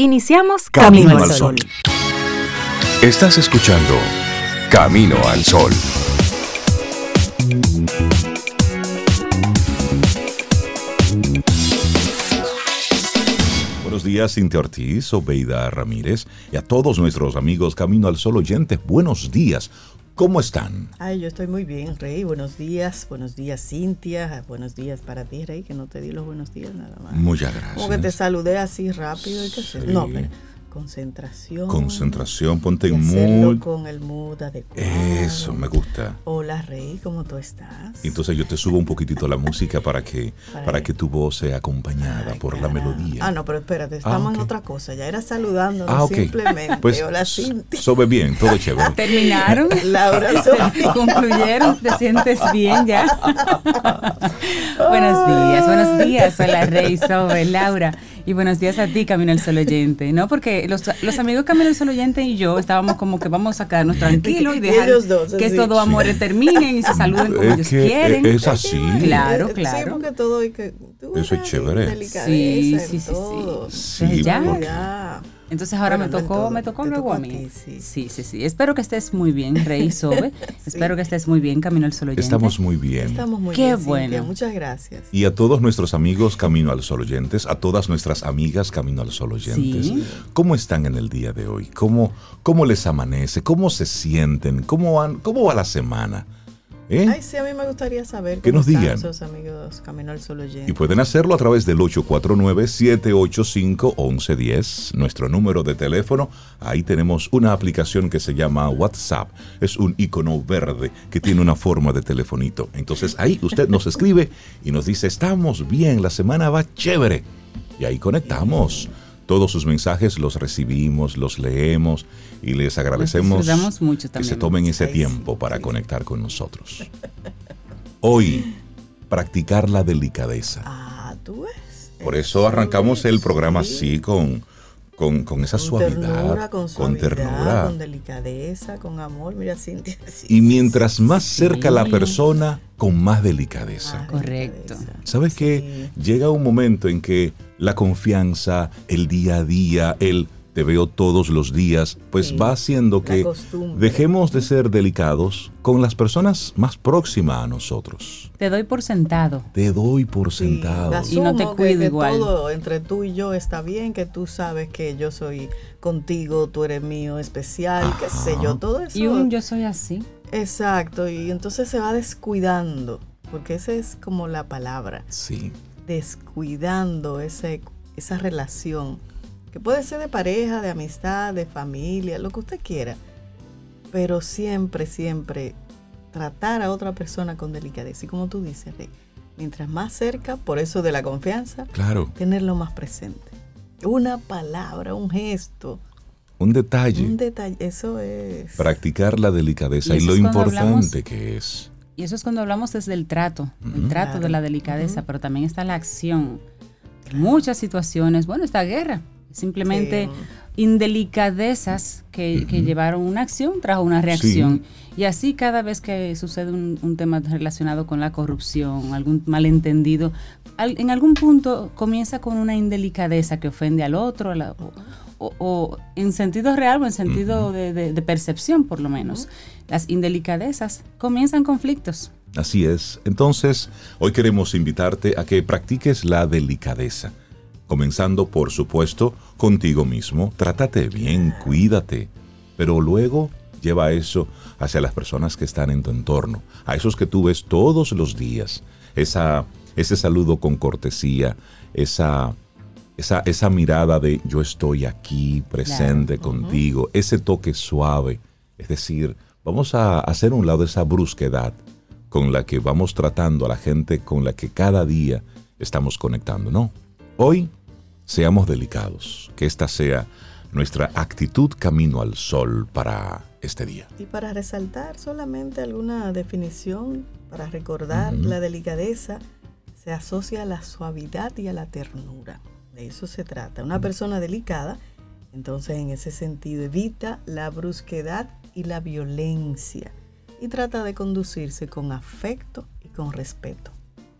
Iniciamos Camino, al Sol. Estás escuchando Camino al Sol. Buenos días, Cintia Ortiz, Obeida Ramírez y a todos nuestros amigos Camino al Sol oyentes. Buenos días. ¿Cómo están? Ay, yo estoy muy bien, Rey. Buenos días. Buenos días, Cintia. Buenos días para ti, Rey, que no te di los buenos días nada más. Muchas gracias. Como que te saludé así rápido y que Sí. No, pero concentración. Concentración, ponte y en mood. con el mood adecuado. Eso, me gusta. Hola, Rey, ¿cómo tú estás? Entonces yo te subo un poquitito la música para que, Para para que- tu voz sea acompañada Ay, por la melodía. Ah, no, pero espérate, estamos ok. en otra cosa. Ya era saludándonos Ah, ok. simplemente. Pues Hola, Cintia. sobe bien, todo chévere. Terminaron. Laura, Sofía. Concluyeron. ¿Te sientes bien ya? buenos días, buenos días. Hola, Rey, Sobe, Laura. Y buenos días a ti, Camino al Sol Oyente. ¿No? Porque los, los amigos Camino al Sol Oyente y yo estábamos como que vamos a quedarnos tranquilos y Y dejar ellos dos, que estos amores terminen y se saluden como Es ellos que quieren. es así. Claro, Sí, claro. porque todo hay que. tú Eso es chévere. Sí, sí, sí, sí. Sí, Ya. porque- Ya. Entonces ahora Bueno, me tocó, todo. me tocó luego a mí. ti, sí. sí, sí, sí. Espero que estés muy bien, Rey Sobe. Espero que estés muy bien, Camino al Sol Oyente. Estamos muy bien. Estamos muy Qué bien. Cintia, bueno. Muchas gracias. Y a todos nuestros amigos Camino al Sol oyentes, a todas nuestras amigas Camino al Sol oyentes, Sí. ¿cómo están en el día de hoy? ¿Cómo, cómo les amanece? ¿Cómo se sienten? ¿Cómo, van, cómo va la semana? ¿Eh? Ay, sí, a mí me gustaría saber Que nos digan. esos amigos Camino al Sol. Y pueden hacerlo a través del 849-785-1110, nuestro número de teléfono. Ahí tenemos una aplicación que se llama WhatsApp. Es un icono verde que tiene una forma de telefonito. Entonces ahí usted nos escribe y nos dice, estamos bien, la semana va chévere. Y ahí conectamos. Todos sus mensajes los recibimos, los leemos y les agradecemos mucho que se tomen ese Ay, sí, tiempo para sí. conectar con nosotros. Hoy, practicar la delicadeza. Ah, tú ves. Por eso arrancamos el programa sí. así, con, con, con esa Con suavidad, ternura, con, suavidad, ternura. con delicadeza, con amor. Mira, Cintia. sí, y mientras más sí. cerca la persona, con más delicadeza. Ah, Correcto. ¿Sabes Sí. qué? Llega un momento en que la confianza, el día a día, el te veo todos los días, pues Sí, va haciendo que dejemos de ser delicados con las personas más próximas a nosotros. Te doy por sentado. Te doy por Sí, sentado. Y no te que- cuido que igual. Todo entre tú y yo está bien, que tú sabes que yo soy contigo, tú eres mío especial, qué sé yo, todo eso. Y un yo soy así. Exacto, y entonces se va descuidando, porque esa es como la palabra, Sí. descuidando ese, esa relación, que puede ser de pareja, de amistad, de familia, lo que usted quiera, pero siempre, siempre tratar a otra persona con delicadeza. Y como tú dices, Rey, mientras más cerca, por eso de la confianza, Claro. tenerlo más presente. Una palabra, un gesto, Un detalle. un detalle, eso es... practicar la delicadeza Y lo importante hablamos- que es. Y eso es cuando hablamos desde el trato, el trato de la delicadeza, pero también está la acción. Muchas situaciones, bueno, esta guerra, simplemente Sí. indelicadezas que, que llevaron una acción trajo una reacción. Y así cada vez que sucede un, un tema relacionado con la corrupción, algún malentendido, al- en algún punto comienza con una indelicadeza que ofende al otro, a la- o, o- o en sentido real o en sentido Ujú. de, de- de percepción por lo menos. Las indelicadezas comienzan conflictos. Así es. Entonces, hoy queremos invitarte a que practiques la delicadeza. Comenzando, por supuesto, contigo mismo. Trátate bien, cuídate. Pero luego lleva eso hacia las personas que están en tu entorno, a esos que tú ves todos los días. Esa, ese saludo con cortesía, esa, esa, esa mirada de yo estoy aquí presente Claro. contigo, ese toque suave. Es decir, vamos a hacer un lado esa brusquedad con la que vamos tratando a la gente con la que cada día estamos conectando, ¿no? Hoy seamos delicados, que esta sea nuestra actitud camino al sol para este día. Y para resaltar solamente alguna definición, para recordar, la delicadeza se asocia a la suavidad y a la ternura. De eso se trata. Una persona delicada, entonces en ese sentido, evita la brusquedad y la violencia y trata de conducirse con afecto y con respeto.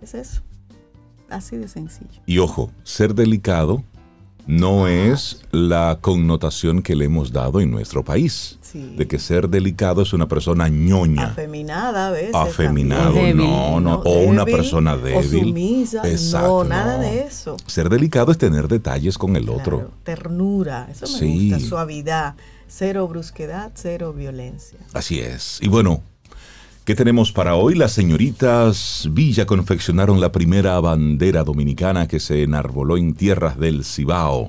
Es eso. Así de sencillo. Y ojo, ser delicado no es la connotación que le hemos dado en nuestro país. Sí. De que ser delicado es una persona ñoña. Afeminada a veces. Afeminado, también. no, no. No, O una débil, persona o débil. sumisa, no, nada de eso. Ser delicado es tener detalles con el otro. Claro, ternura, eso me Sí. gusta, suavidad, cero brusquedad, cero violencia. Así es. Y bueno, ¿qué tenemos para hoy? Las señoritas Villa confeccionaron la primera bandera dominicana que se enarboló en tierras del Cibao.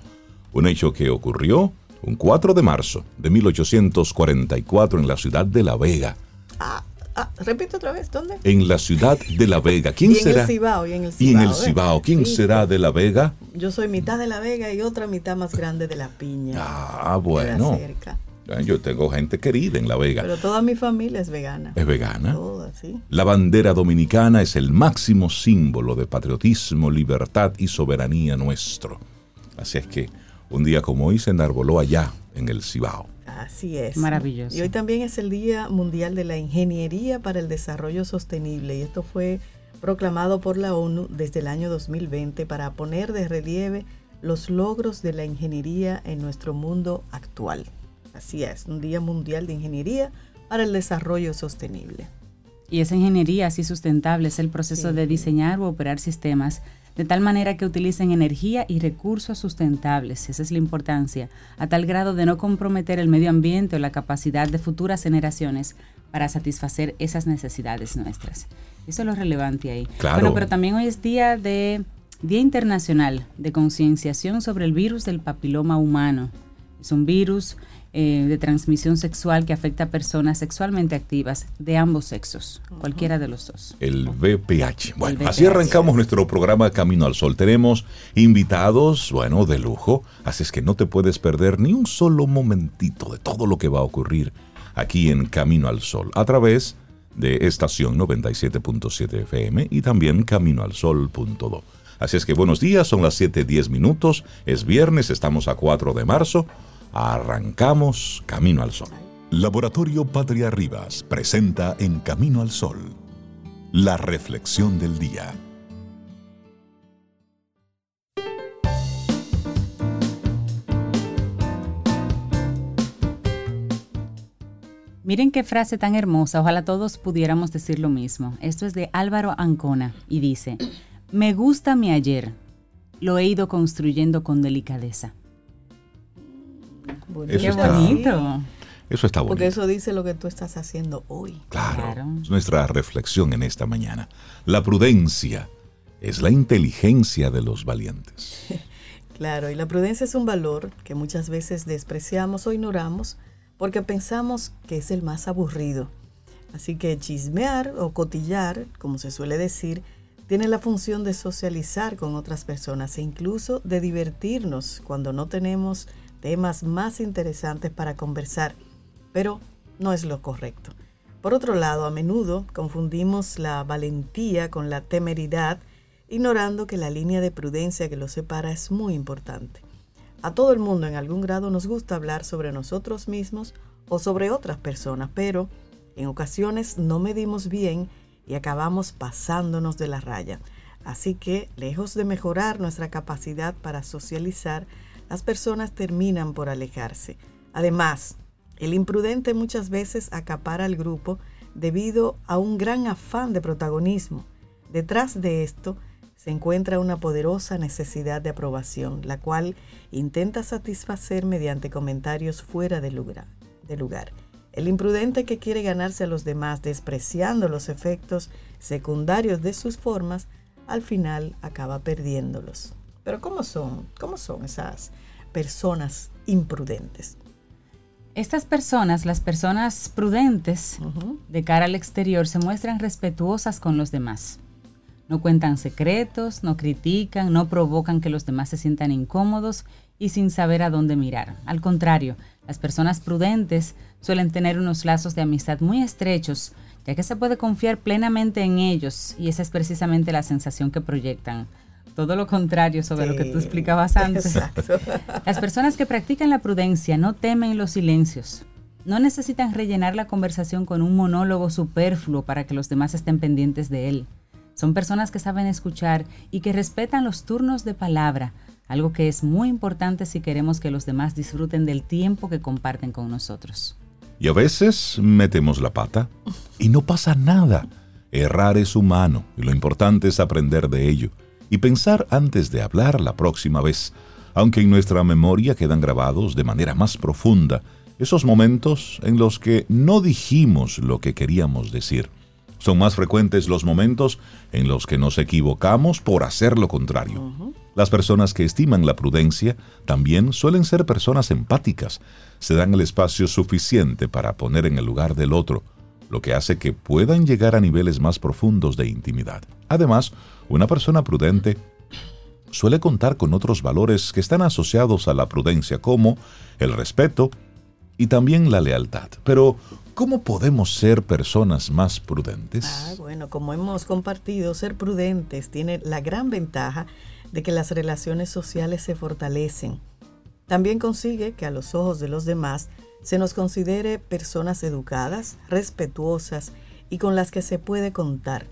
Un hecho que ocurrió un 4 de marzo de 1844 en la ciudad de La Vega. Ah, ah, repito otra vez, ¿dónde? En la ciudad de La Vega. ¿Quién y en será? el Cibao, y en el y Cibao. en el ¿eh? Cibao. ¿Quién Sí, será de La Vega? Yo soy mitad de La Vega y otra mitad más grande de La Piña. Ah, bueno. cerca. Yo tengo gente querida en La Vega. Pero toda mi familia es vegana. ¿Es vegana? Toda, sí. La bandera dominicana es el máximo símbolo de patriotismo, libertad y soberanía nuestro. Así es que un día como hoy se enarboló allá, en el Cibao. Así es. Maravilloso. Y hoy también es el Día Mundial de la Ingeniería para el Desarrollo Sostenible y esto fue proclamado por la ONU desde el año 2020 para poner de relieve los logros de la ingeniería en nuestro mundo actual. Así es, un Día Mundial de Ingeniería para el Desarrollo Sostenible. Y esa ingeniería así sustentable es el proceso Sí. de diseñar o operar sistemas de tal manera que utilicen energía y recursos sustentables, esa es la importancia, a tal grado de no comprometer el medio ambiente o la capacidad de futuras generaciones para satisfacer esas necesidades nuestras. Eso es lo relevante ahí. Claro. Bueno, pero también hoy es día de Día Internacional de Concienciación sobre el virus del papiloma humano. Es un virus eh, de transmisión sexual que afecta a personas sexualmente activas de ambos sexos, cualquiera de los dos. El VPH. Bueno, El así arrancamos nuestro programa Camino al Sol. Tenemos invitados, bueno, de lujo. Así es que no te puedes perder ni un solo momentito de todo lo que va a ocurrir aquí en Camino al Sol a través de estación 97.7 FM y también caminoalsol.do. Así es que buenos días, son las 7:10 minutos, es viernes, estamos a 4 de marzo. Arrancamos Camino al Sol. Laboratorio Patria Rivas presenta En Camino al Sol la reflexión del día. Miren qué frase tan hermosa, ojalá todos pudiéramos decir lo mismo. Esto es de Álvaro Ancona y dice, me gusta mi ayer, lo he ido construyendo con delicadeza. Bonito. Eso Qué está- bonito. Eso está bonito. Porque eso dice lo que tú estás haciendo hoy. Claro, Claro. es nuestra reflexión en esta mañana. La prudencia es la inteligencia de los valientes. Claro, y la prudencia es un valor que muchas veces despreciamos o ignoramos porque pensamos que es el más aburrido. Así que chismear o cotillar, como se suele decir, tiene la función de socializar con otras personas e incluso de divertirnos cuando no tenemos temas más interesantes para conversar, pero no es lo correcto. Por otro lado, a menudo confundimos la valentía con la temeridad, ignorando que la línea de prudencia que los separa es muy importante. A todo el mundo en algún grado nos gusta hablar sobre nosotros mismos o sobre otras personas, pero en ocasiones no medimos bien y acabamos pasándonos de la raya. Así que, lejos de mejorar nuestra capacidad para socializar, las personas terminan por alejarse. Además, el imprudente muchas veces acapara al grupo debido a un gran afán de protagonismo. Detrás de esto se encuentra una poderosa necesidad de aprobación, la cual intenta satisfacer mediante comentarios fuera de lugar. de lugar. El imprudente que quiere ganarse a los demás despreciando los efectos secundarios de sus formas, al final acaba perdiéndolos. Pero ¿cómo son? ¿Cómo son esas personas imprudentes? Estas personas, las personas prudentes de cara al exterior, se muestran respetuosas con los demás. No cuentan secretos, no critican, no provocan que los demás se sientan incómodos y sin saber a dónde mirar. Al contrario, las personas prudentes suelen tener unos lazos de amistad muy estrechos, ya que se puede confiar plenamente en ellos y esa es precisamente la sensación que proyectan. Todo lo contrario sobre lo que tú explicabas antes. Exacto. Las personas que practican la prudencia no temen los silencios. No necesitan rellenar la conversación con un monólogo superfluo para que los demás estén pendientes de él. Son personas que saben escuchar y que respetan los turnos de palabra, algo que es muy importante si queremos que los demás disfruten del tiempo que comparten con nosotros. Y a veces metemos la pata y no pasa nada. Errar es humano y lo importante es aprender de ello y pensar antes de hablar la próxima vez, aunque en nuestra memoria quedan grabados de manera más profunda esos momentos en los que no dijimos lo que queríamos decir. Son más frecuentes los momentos en los que nos equivocamos por hacer lo contrario. Las personas que estiman la prudencia también suelen ser personas empáticas. Se dan el espacio suficiente para poner en el lugar del otro, lo que hace que puedan llegar a niveles más profundos de intimidad. Además, una persona prudente suele contar con otros valores que están asociados a la prudencia, como el respeto y también la lealtad. Pero, ¿cómo podemos ser personas más prudentes? Ah, bueno, como hemos compartido, ser prudentes tiene la gran ventaja de que las relaciones sociales se fortalecen. También consigue que a los ojos de los demás se nos considere personas educadas, respetuosas y con las que se puede contar.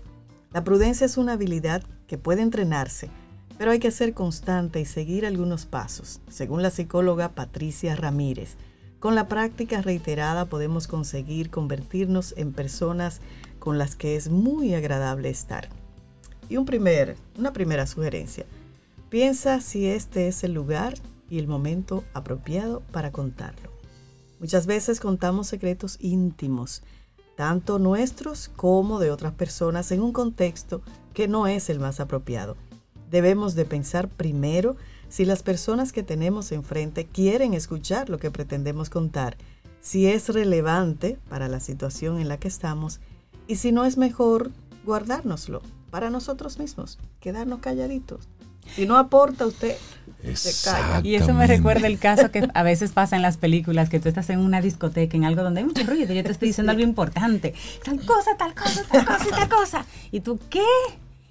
La prudencia es una habilidad que puede entrenarse, pero hay que ser constante y seguir algunos pasos, según la psicóloga Patricia Ramírez. Con la práctica reiterada podemos conseguir convertirnos en personas con las que es muy agradable estar. Y un primer, una primera sugerencia. Piensa si este es el lugar y el momento apropiado para contarlo. Muchas veces contamos secretos íntimos, tanto nuestros como de otras personas, en un contexto que no es el más apropiado. Debemos de pensar primero si las personas que tenemos enfrente quieren escuchar lo que pretendemos contar, si es relevante para la situación en la que estamos y si no es mejor guardárnoslo para nosotros mismos, quedarnos calladitos. Si no aporta usted, se calla. Y eso me recuerda el caso que a veces pasa en las películas, que tú estás en una discoteca, en algo donde hay mucho ruido, y yo te estoy diciendo algo importante, tal cosa, tal cosa, tal cosa tal cosa. ¿Y tú qué?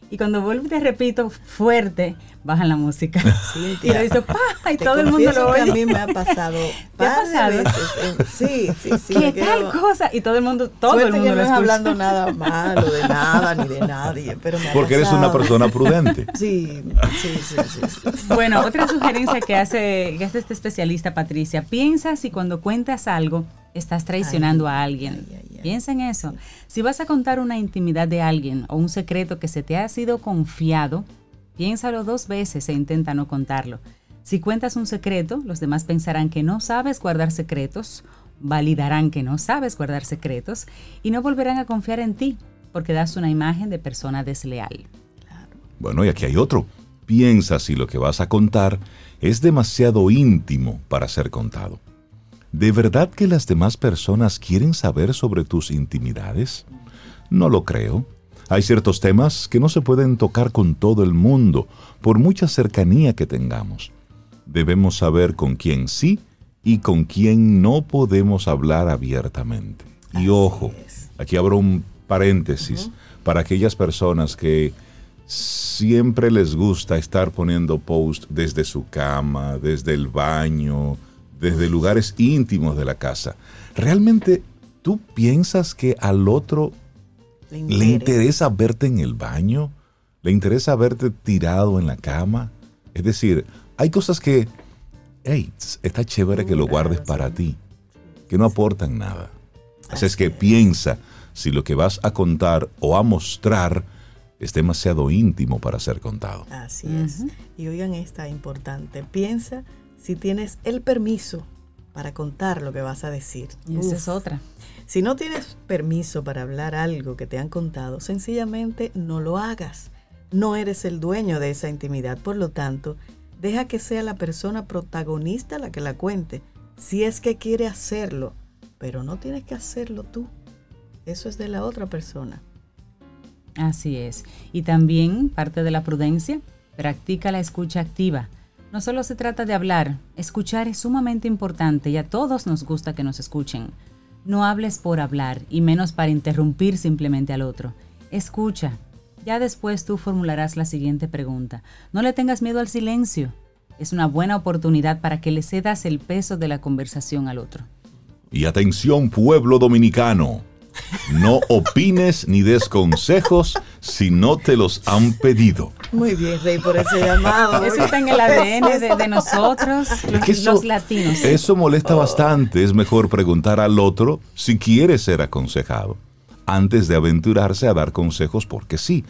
Y cuando vuelvo y te repito fuerte, bajan la música. Sí, y lo dice, ¡pa! Y todo el mundo lo oye. Que a mí me ha pasado. ¿Te ha pasado? Veces. Sí, sí, sí. ¿Qué tal cosa? Y todo el mundo, todo Suerte el mundo que lo no es escucha. hablando nada malo de nada ni de nadie, pero me ha Porque eres una persona prudente. Sí, sí, sí, sí, sí. Bueno, otra sugerencia que hace, que hace este especialista, Patricia, piensa si cuando cuentas algo estás traicionando Ay, a alguien. ay, ay, Piensa en eso. Si vas a contar una intimidad de alguien o un secreto que se te ha sido confiado, piénsalo dos veces e intenta no contarlo. Si cuentas un secreto, los demás pensarán que no sabes guardar secretos, validarán que no sabes guardar secretos y no volverán a confiar en ti porque das una imagen de persona desleal. Bueno, y aquí hay otro. Piensa si lo que vas a contar es demasiado íntimo para ser contado. ¿De verdad que las demás personas quieren saber sobre tus intimidades? No lo creo. Hay ciertos temas que no se pueden tocar con todo el mundo, por mucha cercanía que tengamos. Debemos saber con quién sí y con quién no podemos hablar abiertamente. Y ojo, aquí abro un paréntesis para aquellas personas que siempre les gusta estar poniendo post desde su cama, desde el baño, desde lugares íntimos de la casa. ¿Realmente tú piensas que al otro Le le interesa verte en el baño? ¿Le interesa verte tirado en la cama? Es decir, hay cosas que, hey, está chévere que lo guardes para ti, que no aportan nada. Así es que piensa si lo que vas a contar o a mostrar es demasiado íntimo para ser contado. Así es. Y oigan esta importante. Piensa si tienes el permiso para contar lo que vas a decir. Y esa Uf. es otra. Si no tienes permiso para hablar algo que te han contado, sencillamente no lo hagas. No eres el dueño de esa intimidad, por lo tanto, deja que sea la persona protagonista la que la cuente, si es que quiere hacerlo, pero no tienes que hacerlo tú. Eso es de la otra persona. Así es. Y también parte de la prudencia, practica la escucha activa. No solo se trata de hablar, escuchar es sumamente importante y a todos nos gusta que nos escuchen. No hables por hablar y menos para interrumpir simplemente al otro. Escucha. Ya después tú formularás la siguiente pregunta. No le tengas miedo al silencio. Es una buena oportunidad para que le cedas el peso de la conversación al otro. Y atención pueblo dominicano, no opines ni des consejos si no te los han pedido. Muy bien, Rey, por ese llamado. Eso está en el ADN de, nosotros, los, latinos. Eso molesta bastante. Es mejor preguntar al otro si quiere ser aconsejado antes de aventurarse a dar consejos porque sí.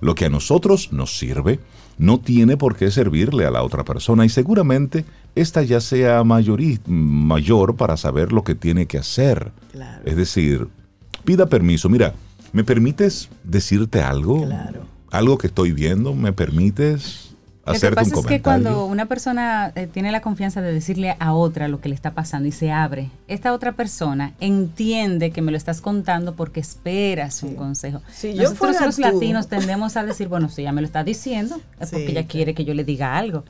Lo que a nosotros nos sirve no tiene por qué servirle a la otra persona y seguramente ésta ya sea mayor para saber lo que tiene que hacer. Es decir, pida permiso. Mira, ¿me permites decirte algo? Claro. Algo que estoy viendo, ¿me permites? Lo que pasa es que cuando una persona eh, tiene la confianza de decirle a otra lo que le está pasando y se abre, esta otra persona entiende que me lo estás contando porque esperas un consejo. Nosotros los latinos tendemos a decir, bueno, si ya me lo está diciendo, es porque ella quiere que yo le diga algo.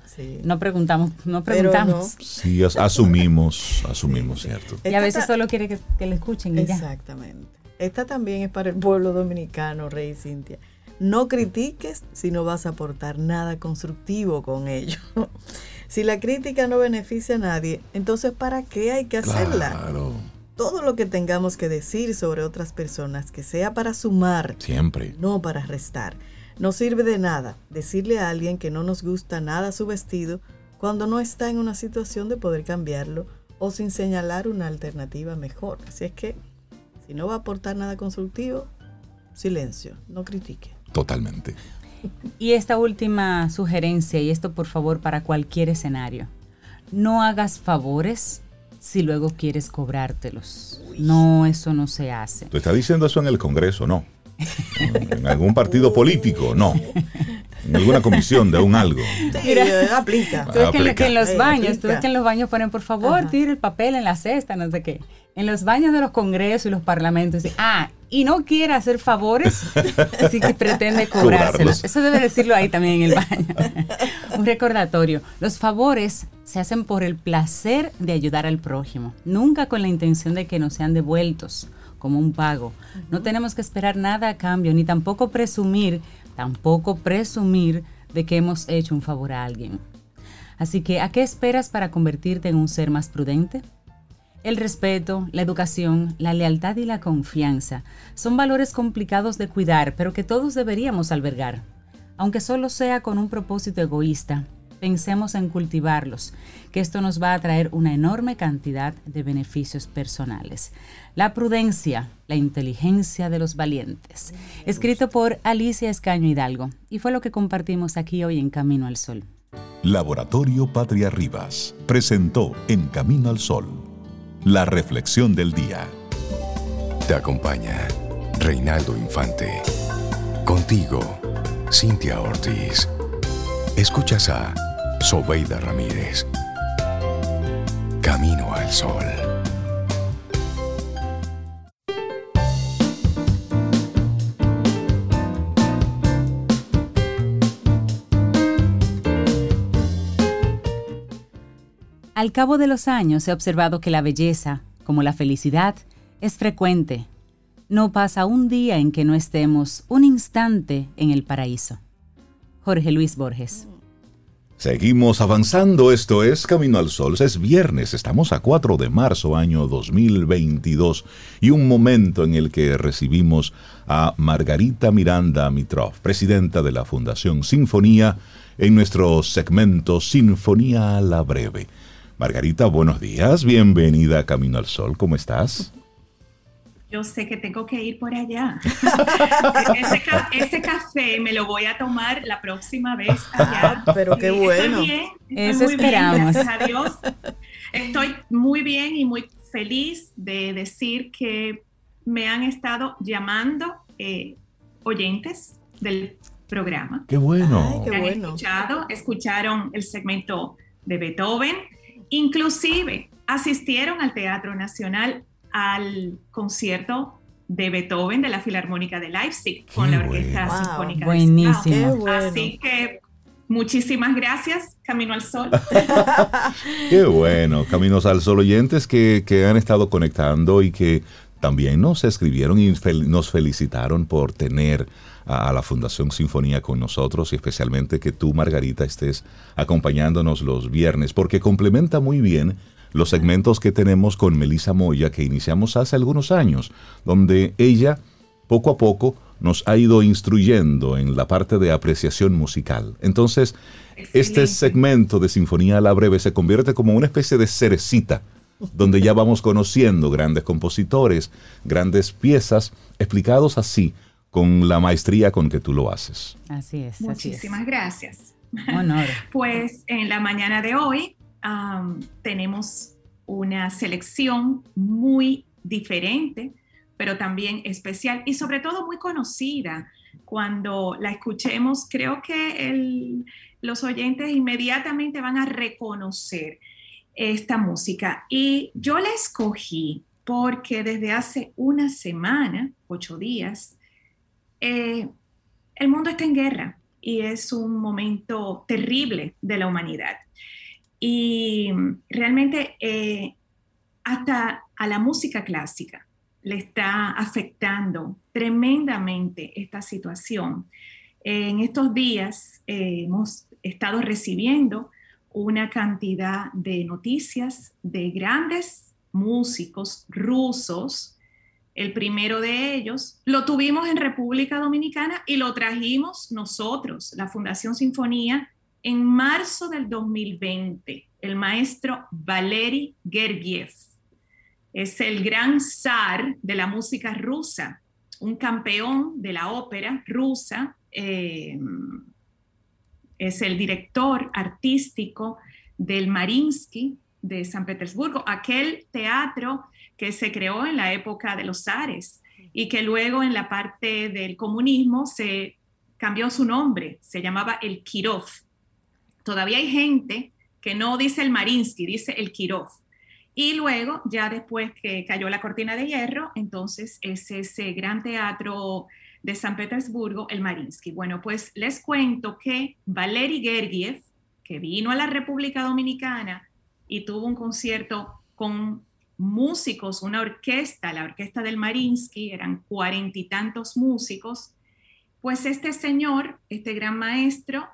No preguntamos, no preguntamos. Sí, asumimos, asumimos, ¿cierto? Y a veces solo quiere que, le escuchen y Exactamente. Esta también es para el pueblo dominicano, Rey Cintia. No critiques si no vas a aportar nada constructivo con ello. si la crítica no beneficia a nadie, entonces ¿para qué hay que hacerla? Todo lo que tengamos que decir sobre otras personas, que sea para sumar, siempre, no para restar. No sirve de nada decirle a alguien que no nos gusta nada su vestido cuando no está en una situación de poder cambiarlo o sin señalar una alternativa mejor. Así es que, si no va a aportar nada constructivo, silencio, no critique. Totalmente. Y esta última sugerencia, y esto por favor para cualquier escenario, no hagas favores si luego quieres cobrártelos. No, eso no se hace. ¿Tú estás diciendo eso en el Congreso? No. ¿En algún partido político? No. ¿En alguna comisión de un algo? Mira, aplica. Tú ves que, en los baños, tú ves que en los baños ponen, por favor, tire el papel en la cesta, no sé qué. En los baños de los congresos y los parlamentos, ah, y no quiere hacer favores, así que pretende cobrárselos. Eso debe decirlo ahí también en el baño. Un recordatorio. Los favores se hacen por el placer de ayudar al prójimo, nunca con la intención de que nos sean devueltos como un pago. No tenemos que esperar nada a cambio, ni tampoco presumir, tampoco presumir de que hemos hecho un favor a alguien. Así que, ¿a qué esperas para convertirte en un ser más prudente? El respeto, la educación, la lealtad y la confianza son valores complicados de cuidar, pero que todos deberíamos albergar. Aunque solo sea con un propósito egoísta, pensemos en cultivarlos, que esto nos va a traer una enorme cantidad de beneficios personales. La prudencia, la inteligencia de los valientes. Escrito por Alicia Escaño Hidalgo, y fue lo que compartimos aquí hoy en Camino al Sol. Laboratorio Patria Rivas presentó En Camino al Sol la reflexión del día. Te acompaña Reinaldo Infante. Contigo, Cintia Ortiz. Escuchas a Sobeida Ramírez. Camino al Sol. Al cabo de los años he observado que la belleza, como la felicidad, es frecuente. No pasa un día en que no estemos un instante en el paraíso. Jorge Luis Borges. Seguimos avanzando, esto es Camino al Sol, es viernes, estamos a 4 de marzo año 2022 y un momento en el que recibimos a Margarita Miranda Mitrov, presidenta de la Fundación Sinfonía, en nuestro segmento Sinfonía a la Breve. Margarita, buenos días, bienvenida a Camino al Sol, ¿cómo estás? Yo sé que tengo que ir por allá. ese, café me lo voy a tomar la próxima vez allá. Pero qué bueno. Eso esperamos. gracias a Dios. Estoy muy bien y muy feliz de decir que me han estado llamando eh, oyentes del programa. Qué bueno. qué bueno. escuchado, escucharon el segmento de Beethoven Inclusive asistieron al Teatro Nacional al concierto de Beethoven de la Filarmónica de Leipzig con la Orquesta Sinfónica Buenísimo. Así que muchísimas gracias, Camino al Sol. Qué bueno, Caminos al Sol oyentes que, que han estado conectando y que también nos escribieron y nos felicitaron por tener a, la Fundación Sinfonía con nosotros y especialmente que tú, Margarita, estés acompañándonos los viernes, porque complementa muy bien los segmentos que tenemos con Melissa Moya que iniciamos hace algunos años, donde ella poco a poco nos ha ido instruyendo en la parte de apreciación musical. Entonces, este segmento de Sinfonía a la Breve se convierte como una especie de cerecita, donde ya vamos conociendo grandes compositores, grandes piezas, explicados así, con la maestría con que tú lo haces. Así es. Muchísimas gracias. Honor. pues en la mañana de hoy tenemos una selección muy diferente, pero también especial y sobre todo muy conocida. Cuando la escuchemos, creo que los oyentes inmediatamente van a reconocer esta música. Y yo la escogí porque desde hace una semana, ocho días, eh, el mundo está en guerra y es un momento terrible de la humanidad. Y realmente eh, hasta a la música clásica le está afectando tremendamente esta situación. En estos días eh, hemos estado recibiendo una cantidad de noticias de grandes músicos rusos el primero de ellos lo tuvimos en República Dominicana y lo trajimos nosotros, la Fundación Sinfonía, en marzo del 2020. El maestro Valery Gergiev es el gran zar de la música rusa, un campeón de la ópera rusa. Eh, es el director artístico del Marinsky de San Petersburgo, aquel teatro que se creó en la época de los zares y que luego en la parte del comunismo se cambió su nombre, se llamaba el Kirov. Todavía hay gente que no dice el Marinsky, dice el Kirov. Y luego, ya después que cayó la cortina de hierro, entonces es ese gran teatro de San Petersburgo, el Marinsky. Bueno, pues les cuento que Valery Gergiev, que vino a la República Dominicana y tuvo un concierto con músicos, una orquesta, la orquesta del Marinsky, eran cuarenta y tantos músicos, pues este señor, este gran maestro,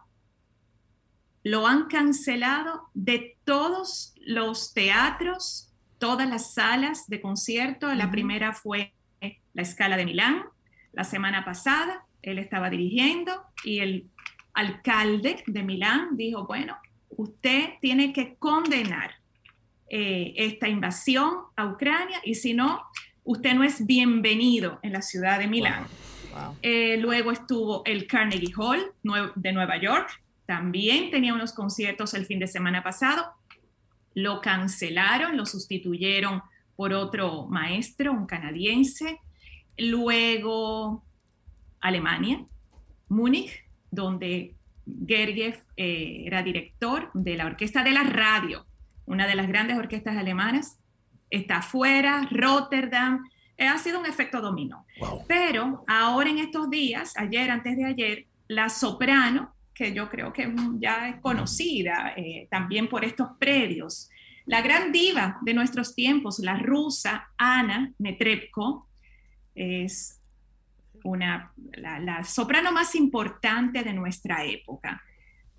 lo han cancelado de todos los teatros, todas las salas de concierto. La primera fue la Escala de Milán, la semana pasada, él estaba dirigiendo y el alcalde de Milán dijo, bueno, usted tiene que condenar eh, esta invasión a Ucrania y si no, usted no es bienvenido en la ciudad de Milán. Eh, luego estuvo el Carnegie Hall de Nueva York, también tenía unos conciertos el fin de semana pasado, lo cancelaron, lo sustituyeron por otro maestro, un canadiense. Luego Alemania, Múnich, donde Gergiev eh, era director de la Orquesta de la Radio una de las grandes orquestas alemanas, está afuera, Rotterdam, eh, ha sido un efecto dominó. Pero ahora en estos días, ayer, antes de ayer, la soprano, que yo creo que ya es conocida eh, también por estos predios, la gran diva de nuestros tiempos, la rusa Ana Netrebko, es una, la soprano más importante de nuestra época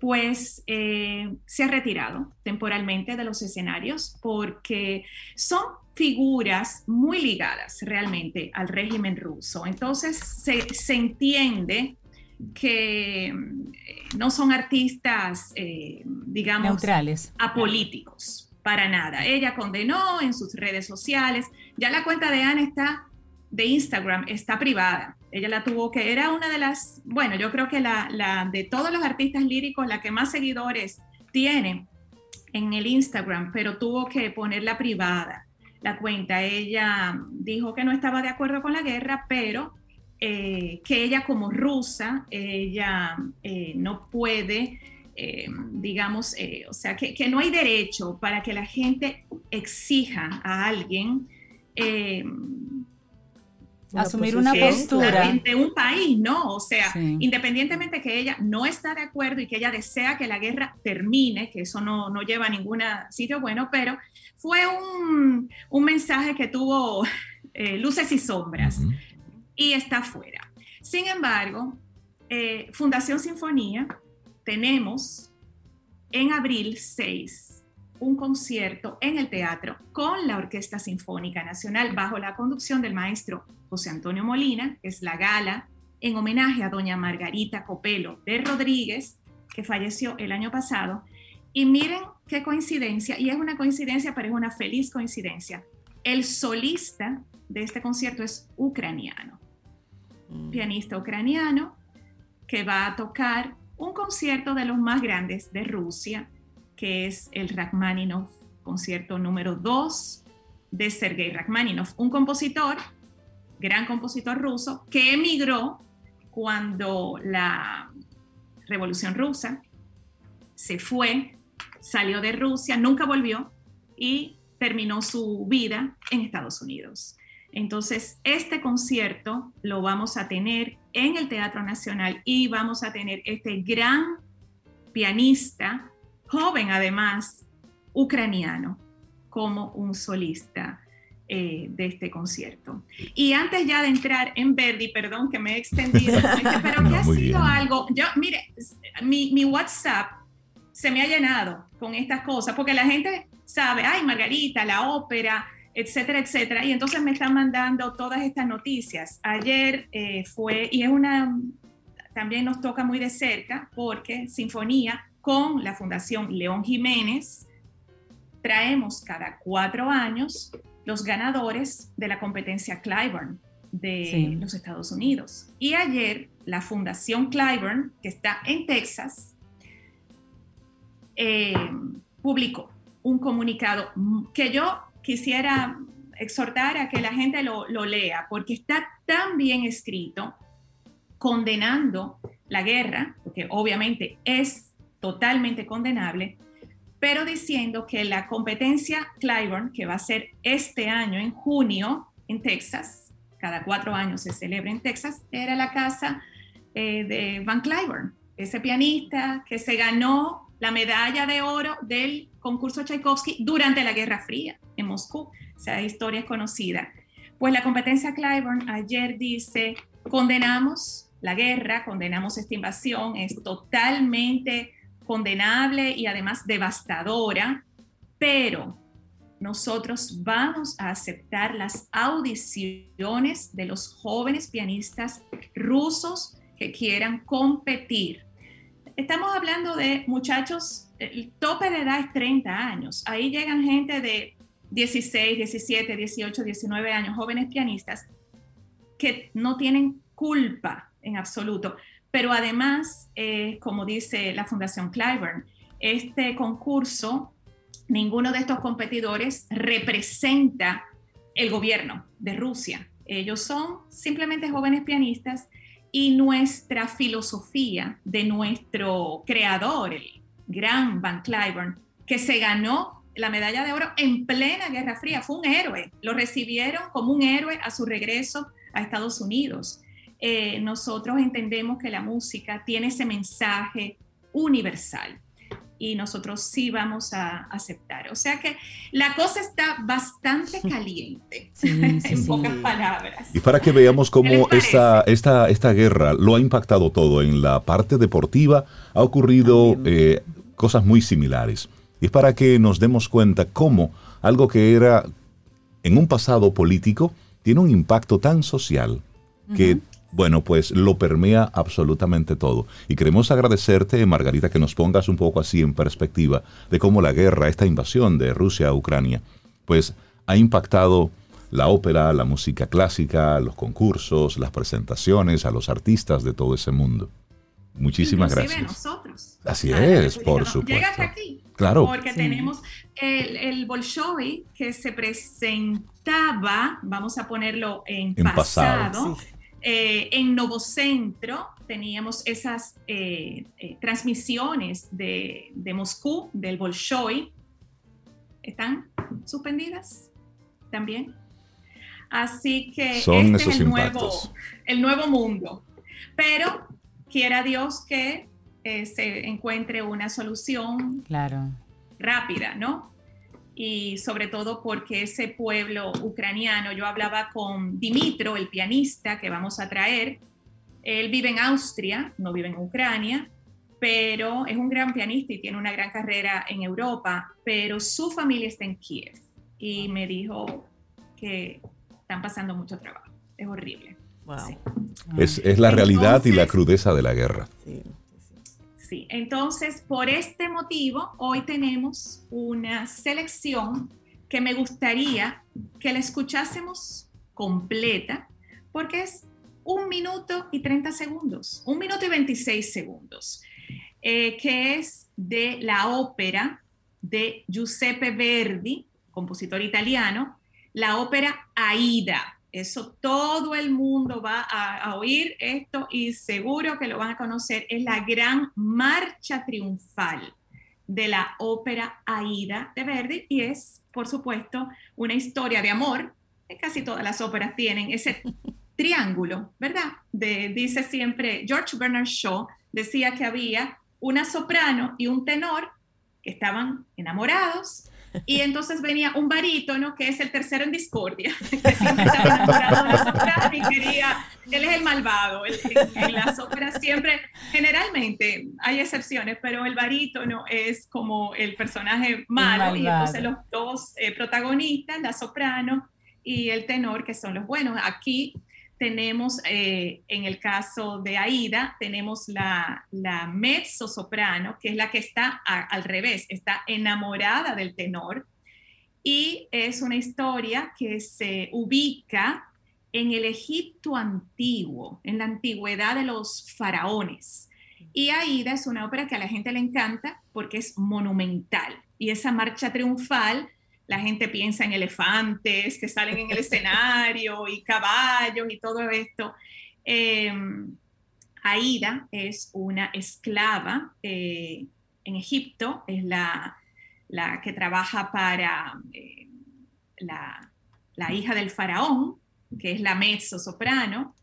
pues eh, se ha retirado temporalmente de los escenarios porque son figuras muy ligadas realmente al régimen ruso. Entonces se, entiende que mm, no son artistas, eh, digamos, neutrales, apolíticos, para nada. Ella condenó en sus redes sociales, ya la cuenta de Ana está de Instagram está privada. Ella la tuvo que, era una de las, bueno, yo creo que la, de todos los artistas líricos, la que más seguidores tiene en el Instagram, pero tuvo que ponerla privada, la cuenta. Ella dijo que no estaba de acuerdo con la guerra, pero eh, que ella como rusa, ella eh, no puede, eh, digamos, o sea, que, que, no hay derecho para que la gente exija a alguien asumir una postura. de un país, ¿no? O sea, independientemente que ella no está de acuerdo y que ella desea que la guerra termine, que eso no, no lleva a ningún sitio bueno, pero fue un, un mensaje que tuvo eh, luces y sombras y está fuera. Sin embargo, eh, Fundación Sinfonía tenemos en abril 6 un concierto en el teatro con la Orquesta Sinfónica Nacional bajo la conducción del maestro José Antonio Molina, es la gala en homenaje a doña Margarita Copelo de Rodríguez, que falleció el año pasado. Y miren qué coincidencia, y es una coincidencia, pero es una feliz coincidencia. El solista de este concierto es ucraniano, mm. pianista ucraniano que va a tocar un concierto de los más grandes de Rusia, que es el Rachmaninoff, concierto número 2 de Sergei Rachmaninoff, un compositor, gran compositor ruso, que emigró cuando la Revolución Rusa se fue, salió de Rusia, nunca volvió y terminó su vida en Estados Unidos. Entonces, este concierto lo vamos a tener en el Teatro Nacional y vamos a tener este gran pianista, joven además, ucraniano, como un solista eh, de este concierto. Y antes ya de entrar en Verdi, perdón que me he extendido, pero que ha sido algo, yo, mire, mi, mi WhatsApp se me ha llenado con estas cosas, porque la gente sabe, ay, Margarita, la ópera, etcétera, etcétera. Y entonces me están mandando todas estas noticias. Ayer eh, fue, y es una, también nos toca muy de cerca, porque Sinfonía con la Fundación León Jiménez, traemos cada cuatro años los ganadores de la competencia Clyburn de los Estados Unidos. Y ayer la Fundación Clyburn, que está en Texas, eh, publicó un comunicado que yo quisiera exhortar a que la gente lo, lea, porque está tan bien escrito, condenando la guerra, porque obviamente es totalmente condenable, pero diciendo que la competencia Clyburn, que va a ser este año en junio en Texas, cada cuatro años se celebra en Texas, era la casa eh, de Van Cliburn, ese pianista que se ganó la medalla de oro del concurso Tchaikovsky durante la Guerra Fría en Moscú. Esa historia es conocida. Pues la competencia Clyburn ayer dice, condenamos la guerra, condenamos esta invasión, es totalmente condenable y además devastadora, pero nosotros vamos a aceptar las audiciones de los jóvenes pianistas rusos que quieran competir. Estamos hablando de muchachos, el tope de edad es 30 años. Ahí llegan gente de 16, 17, 18, 19 años, jóvenes pianistas, que no tienen culpa en absoluto. Pero además, eh, como dice la Fundación Clyburn, este concurso, ninguno de estos competidores representa el gobierno de Rusia. Ellos son simplemente jóvenes pianistas y nuestra filosofía de nuestro creador, el gran Van Cliburn, que se ganó la medalla de oro en plena Guerra Fría. Fue un héroe. Lo recibieron como un héroe a su regreso a Estados Unidos. Eh, nosotros entendemos que la música tiene ese mensaje universal y nosotros sí vamos a aceptar. O sea que la cosa está bastante caliente, en pocas palabras. Y para que veamos cómo esta, esta, esta guerra lo ha impactado todo en la parte deportiva, ha ocurrido eh, cosas muy similares. Y es para que nos demos cuenta cómo algo que era en un pasado político tiene un impacto tan social que, bueno, pues lo permea absolutamente todo. Y queremos agradecerte, Margarita, que nos pongas un poco así en perspectiva de cómo la guerra, esta invasión de Rusia a Ucrania, pues ha impactado la ópera, la música clásica, los concursos, las presentaciones, a los artistas de todo ese mundo. Muchísimas gracias. nosotros. Así es, por supuesto. Llega hasta aquí. Claro. Porque tenemos el, el Bolshoi que se presentaba, vamos a ponerlo en, pasado, eh, en Novocentro teníamos esas eh, eh, transmisiones de, de, Moscú, del Bolshoi, están suspendidas también. Así que Son este es el nuevo, el nuevo mundo. Pero quiera Dios que eh, se encuentre una solución claro. rápida, ¿no? Y sobre todo porque ese pueblo ucraniano, yo hablaba con Dimitro, el pianista que vamos a traer, él vive en Austria, no vive en Ucrania, pero es un gran pianista y tiene una gran carrera en Europa, pero su familia está en Kiev y me dijo que están pasando mucho trabajo, es horrible. Es, la realidad y la crudeza de la guerra. Sí, entonces por este motivo hoy tenemos una selección que me gustaría que la escuchásemos completa porque es un minuto y 30 segundos, un minuto y 26 segundos, eh, que es de la ópera de Giuseppe Verdi, compositor italiano, la ópera Aida. Eso todo el mundo va a, oír esto y seguro que lo van a conocer. Es la gran marcha triunfal de la ópera Aida de Verdi y es, por supuesto, una historia de amor que casi todas las óperas tienen ese triángulo, ¿verdad? dice siempre George Bernard Shaw, decía que había una soprano y un tenor que estaban enamorados y entonces venía un barítono que es el tercero en discordia, que siempre estaba enamorado de la soprano y quería, él es el malvado, en, las óperas siempre, generalmente hay excepciones, pero el barítono es como el personaje malo y entonces los dos eh, protagonistas, la soprano y el tenor, que son los buenos. Aquí tenemos, eh, en el caso de Aida, tenemos la, la mezzo soprano, que es la que está al revés, está enamorada del tenor. Y es una historia que se ubica en el Egipto antiguo, en la antigüedad de los faraones. Y Aida es una ópera que a la gente le encanta porque es monumental. Y esa marcha triunfal la gente piensa en elefantes que salen en el escenario y caballos y todo esto. Em, Aida es una esclava eh, en Egipto, es la, que trabaja para eh, la, hija del faraón, que es la mezzo soprano,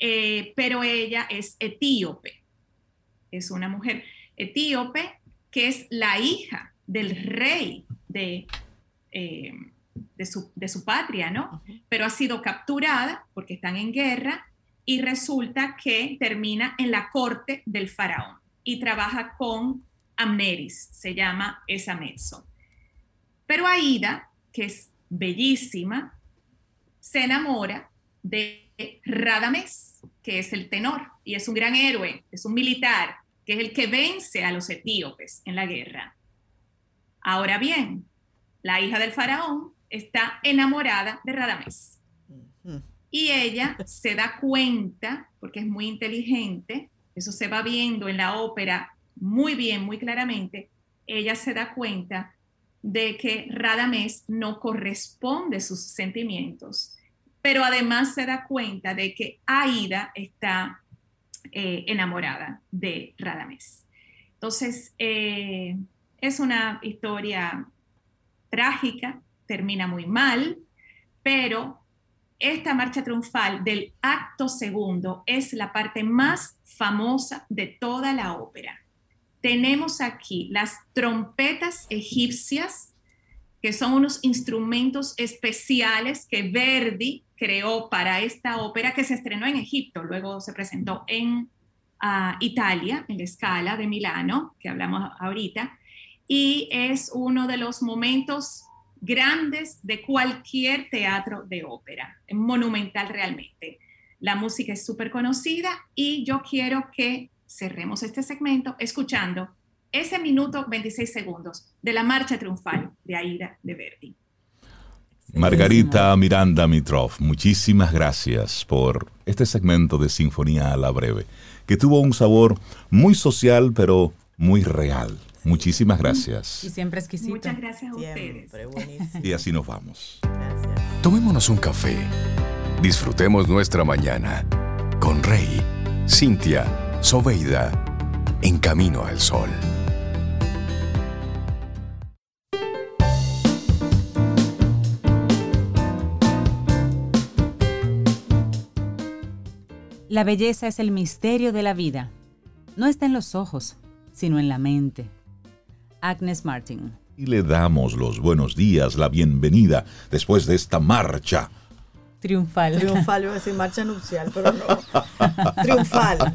eh, pero ella es etíope, es una mujer etíope que es la hija del rey de eh, de, su, patria, ¿no? Pero ha sido capturada porque están en guerra y resulta que termina en la corte del faraón y trabaja con Amneris, se llama esa mezzo. Pero Aida, que es bellísima, se enamora de Radames, que es el tenor y es un gran héroe, es un militar, que es el que vence a los etíopes en la guerra. Ahora bien, la hija del faraón, está enamorada de Radamés. Y ella se da cuenta, porque es muy inteligente, eso se va viendo en la ópera muy bien, muy claramente, ella se da cuenta de que Radamés no corresponde a sus sentimientos, pero además se da cuenta de que Aida está eh, enamorada de Radamés. Entonces, eh, es una historia trágica, termina muy mal, pero esta marcha triunfal del acto segundo es la parte más famosa de toda la ópera. Tenemos aquí las trompetas egipcias, que son unos instrumentos especiales que Verdi creó para esta ópera que se estrenó en Egipto, luego se presentó en ah, Italia, en la escala de Milano, que hablamos ahorita, y es uno de los momentos grandes de cualquier teatro de ópera, monumental realmente. La música es súper conocida y yo quiero que cerremos este segmento escuchando ese minuto 26 segundos de la marcha triunfal de Aida de Verdi. Margarita Miranda Mitrov, muchísimas gracias por este segmento de Sinfonía a la Breve, que tuvo un sabor muy social pero muy real. Muchísimas gracias. Y siempre exquisito. Muchas gracias a ustedes. Y así nos vamos. Gracias. Tomémonos un café. Disfrutemos nuestra mañana con Rey, Cintia, Soveida, en camino al sol. La belleza es el misterio de la vida. No está en los ojos, sino en la mente. Agnes Martin. Y le damos los buenos días, la bienvenida después de esta marcha. Triunfal. Triunfal, iba a decir marcha nupcial, pero no. Triunfal.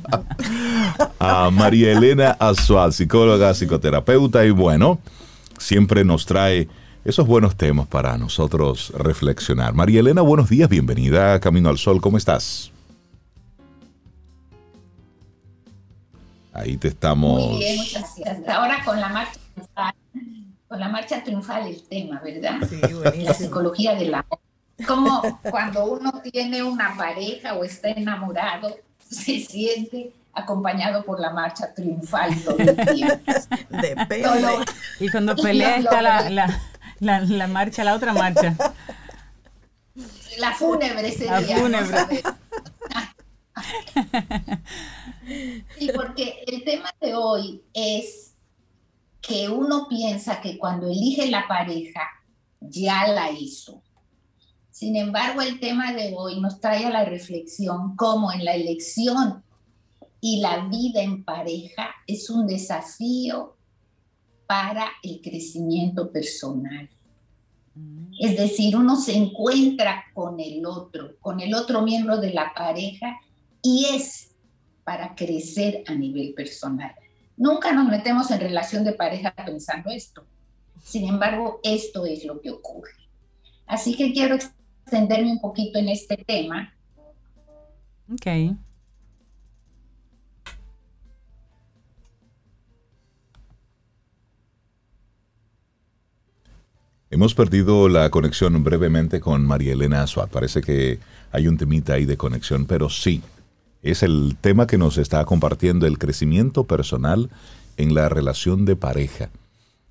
A María Elena Azual, psicóloga, psicoterapeuta, y bueno, siempre nos trae esos buenos temas para nosotros reflexionar. María Elena, buenos días, bienvenida a Camino al Sol, ¿cómo estás? Ahí te estamos. Muy bien, muchas gracias. Ahora con la marcha triunfal, con la marcha triunfal el tema, ¿verdad? Sí, La psicología del amor. Como cuando uno tiene una pareja o está enamorado, se siente acompañado por la marcha triunfal todo el tiempo. Depende. y cuando pelea está la, la, la, marcha, la otra marcha. La fúnebre sería. La fúnebre. Y porque el tema de hoy es que uno piensa que cuando elige la pareja ya la hizo. Sin embargo, el tema de hoy nos trae a la reflexión cómo en la elección y la vida en pareja es un desafío para el crecimiento personal. Mm. Es decir, uno se encuentra con el otro, con el otro miembro de la pareja y es para crecer a nivel personal. Nunca nos metemos en relación de pareja pensando esto. Sin embargo, esto es lo que ocurre. Así que quiero extenderme un poquito en este tema. Ok. Hemos perdido la conexión brevemente con María Elena Azuat. Parece que hay un temita ahí de conexión, pero sí, es el tema que nos está compartiendo el crecimiento personal en la relación de pareja.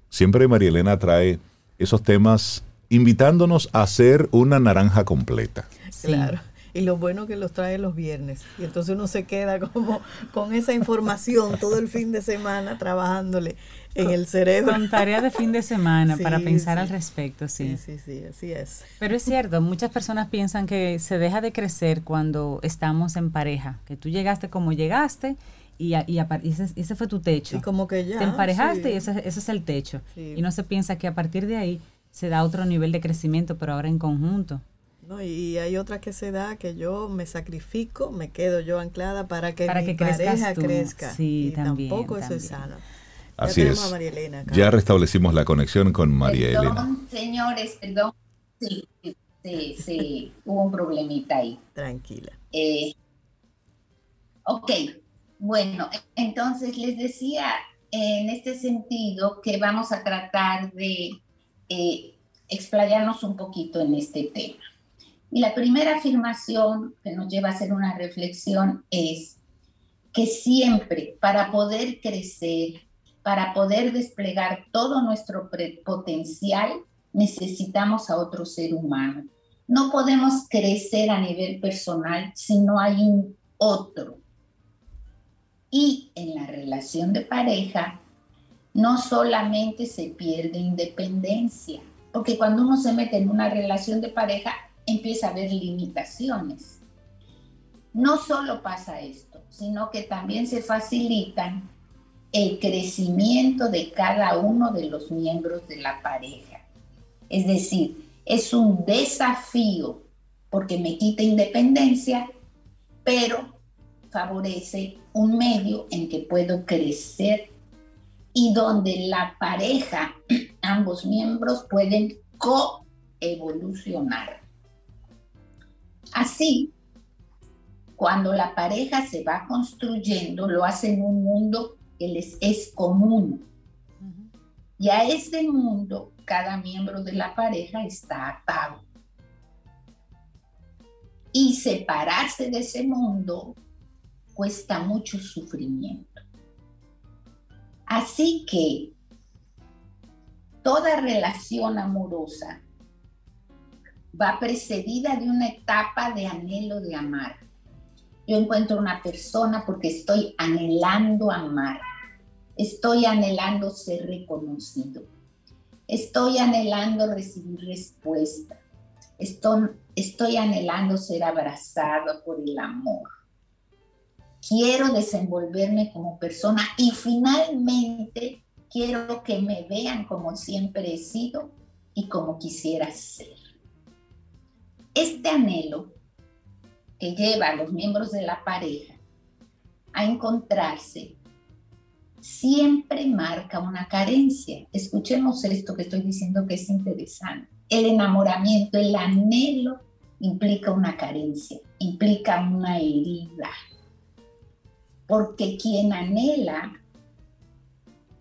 Siempre María Elena trae esos temas invitándonos a hacer una naranja completa. Claro. Y lo bueno que los trae los viernes. Y entonces uno se queda como con esa información todo el fin de semana trabajándole en el cerebro. Con tarea de fin de semana para pensar al respecto, sí. Sí, sí, sí, así es. Pero es cierto, muchas personas piensan que se deja de crecer cuando estamos en pareja, que tú llegaste como llegaste y, y, ese, fue tu techo. Y como que ya. Te emparejaste y ese, es el techo. Y no se piensa que a partir de ahí se da otro nivel de crecimiento, pero ahora en conjunto. No, y hay otra que se da que yo me sacrifico, me quedo yo anclada para que para mi que pareja crezca. Sí, y también, tampoco eso es sano. Así es. Ya restablecimos la conexión con María Elena. Señores, perdón. Sí, sí, sí, hubo un problemita ahí. Tranquila. Eh, ok, bueno, entonces les decía en este sentido que vamos a tratar de eh, explayarnos un poquito en este tema. Y la primera afirmación que nos lleva a hacer una reflexión es que siempre para poder crecer, para poder desplegar todo nuestro potencial, necesitamos a otro ser humano. No podemos crecer a nivel personal si no hay un otro. Y en la relación de pareja, no solamente se pierde independencia, porque cuando uno se mete en una relación de pareja, empieza a haber limitaciones. No solo pasa esto, sino que también se facilitan el crecimiento de cada uno de los miembros de la pareja. Es decir, es un desafío porque me quita independencia, pero favorece un medio en que puedo crecer y donde la pareja, ambos miembros pueden coevolucionar. Así, cuando la pareja se va construyendo, lo hace en un mundo que les es común. Y a este mundo, cada miembro de la pareja está atado. Y separarse de ese mundo cuesta mucho sufrimiento. Así que toda relación amorosa va precedida de una etapa de anhelo de amar. Yo encuentro una persona porque estoy anhelando amar, estoy anhelando ser reconocido, estoy anhelando recibir respuesta, estoy, anhelando ser abrazado por el amor. Quiero desenvolverme como persona y finalmente quiero que me vean como siempre he sido y como quisiera ser. Este anhelo que lleva a los miembros de la pareja a encontrarse siempre marca una carencia. Escuchemos esto que estoy diciendo que es interesante. El enamoramiento, el anhelo implica una carencia, implica una herida. porque quien anhela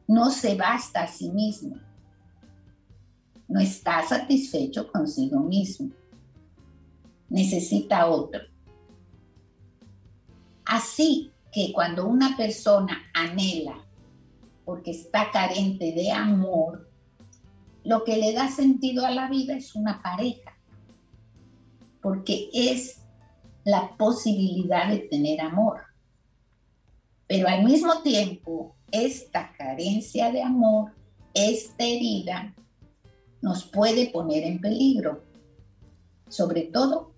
no se basta a sí mismo, no está satisfecho consigo mismo, necesita otro. Así que cuando una persona anhela porque está carente de amor, lo que le da sentido a la vida es una pareja, porque es la posibilidad de tener amor. Pero al mismo tiempo, esta carencia de amor, esta herida, nos puede poner en peligro, sobre todo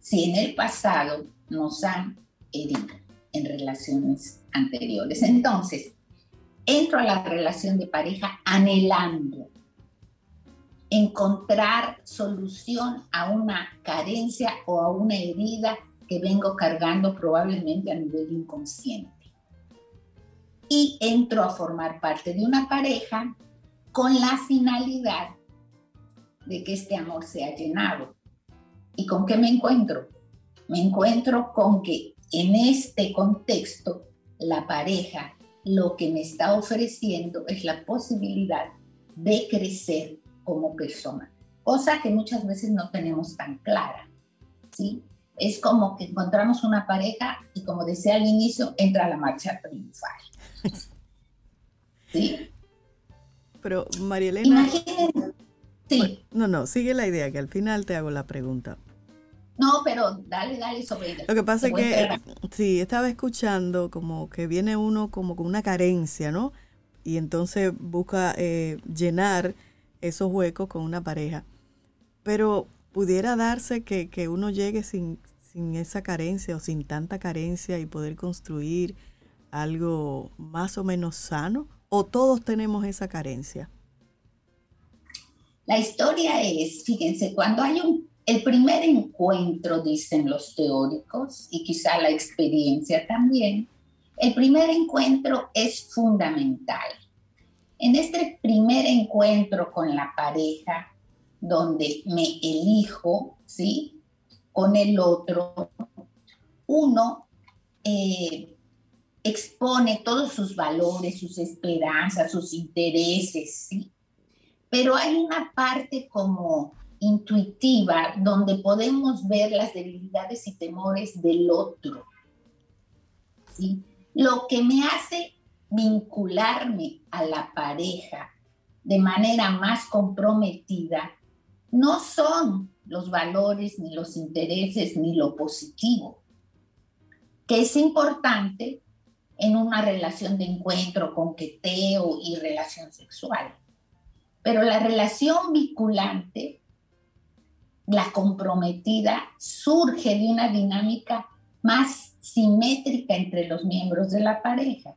si en el pasado nos han herido en relaciones anteriores. Entonces, entro a la relación de pareja anhelando encontrar solución a una carencia o a una herida que vengo cargando probablemente a nivel inconsciente. Y entro a formar parte de una pareja con la finalidad de que este amor sea llenado. ¿Y con qué me encuentro? Me encuentro con que en este contexto la pareja lo que me está ofreciendo es la posibilidad de crecer como persona, cosa que muchas veces no tenemos tan clara, ¿sí? Es como que encontramos una pareja y como decía al inicio, entra la marcha triunfal. ¿Sí? Pero María Elena... Sí. No, no, sigue la idea, que al final te hago la pregunta. No, pero dale, dale sobre Lo que pasa es que sí, estaba escuchando como que viene uno como con una carencia, ¿no? Y entonces busca eh, llenar esos huecos con una pareja. Pero pudiera darse que, que uno llegue sin, sin esa carencia o sin tanta carencia y poder construir algo más o menos sano? ¿O todos tenemos esa carencia? La historia es, fíjense, cuando hay un, el primer encuentro, dicen los teóricos, y quizá la experiencia también, el primer encuentro es fundamental. En este primer encuentro con la pareja, donde me elijo, ¿sí? Con el otro, uno eh, expone todos sus valores, sus esperanzas, sus intereses, ¿sí? pero hay una parte como intuitiva donde podemos ver las debilidades y temores del otro. Lo que me hace vincularme a la pareja de manera más comprometida no son los valores, ni los intereses, ni lo positivo, que es importante en una relación de encuentro, conqueteo y relación sexual. Pero la relación vinculante, la comprometida, surge de una dinámica más simétrica entre los miembros de la pareja.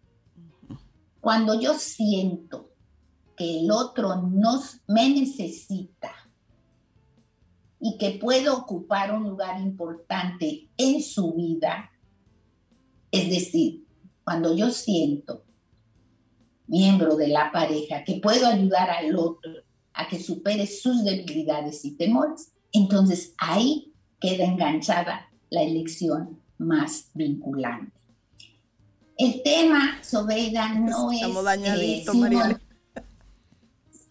Cuando yo siento que el otro nos, me necesita y que puedo ocupar un lugar importante en su vida, es decir, cuando yo siento miembro de la pareja, que puedo ayudar al otro a que supere sus debilidades y temores, entonces ahí queda enganchada la elección más vinculante. El tema, Sobeida, no es eh, si, uno,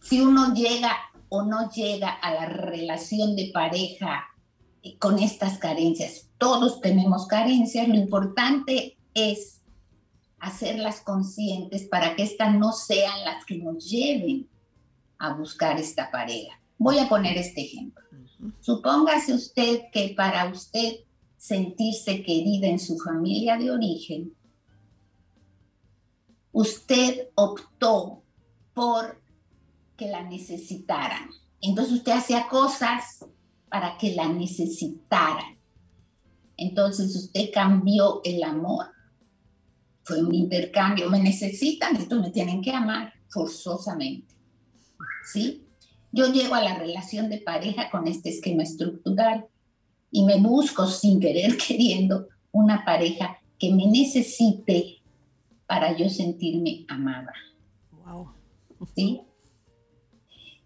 si uno llega o no llega a la relación de pareja eh, con estas carencias. Todos tenemos carencias, lo importante es hacerlas conscientes para que estas no sean las que nos lleven a buscar esta pareja. Voy a poner este ejemplo. Supóngase usted que para usted sentirse querida en su familia de origen, usted optó por que la necesitaran. Entonces usted hacía cosas para que la necesitaran. Entonces usted cambió el amor fue un intercambio, me necesitan, entonces me tienen que amar forzosamente. ¿Sí? Yo llego a la relación de pareja con este esquema estructural y me busco sin querer queriendo una pareja que me necesite para yo sentirme amada. Wow. ¿Sí?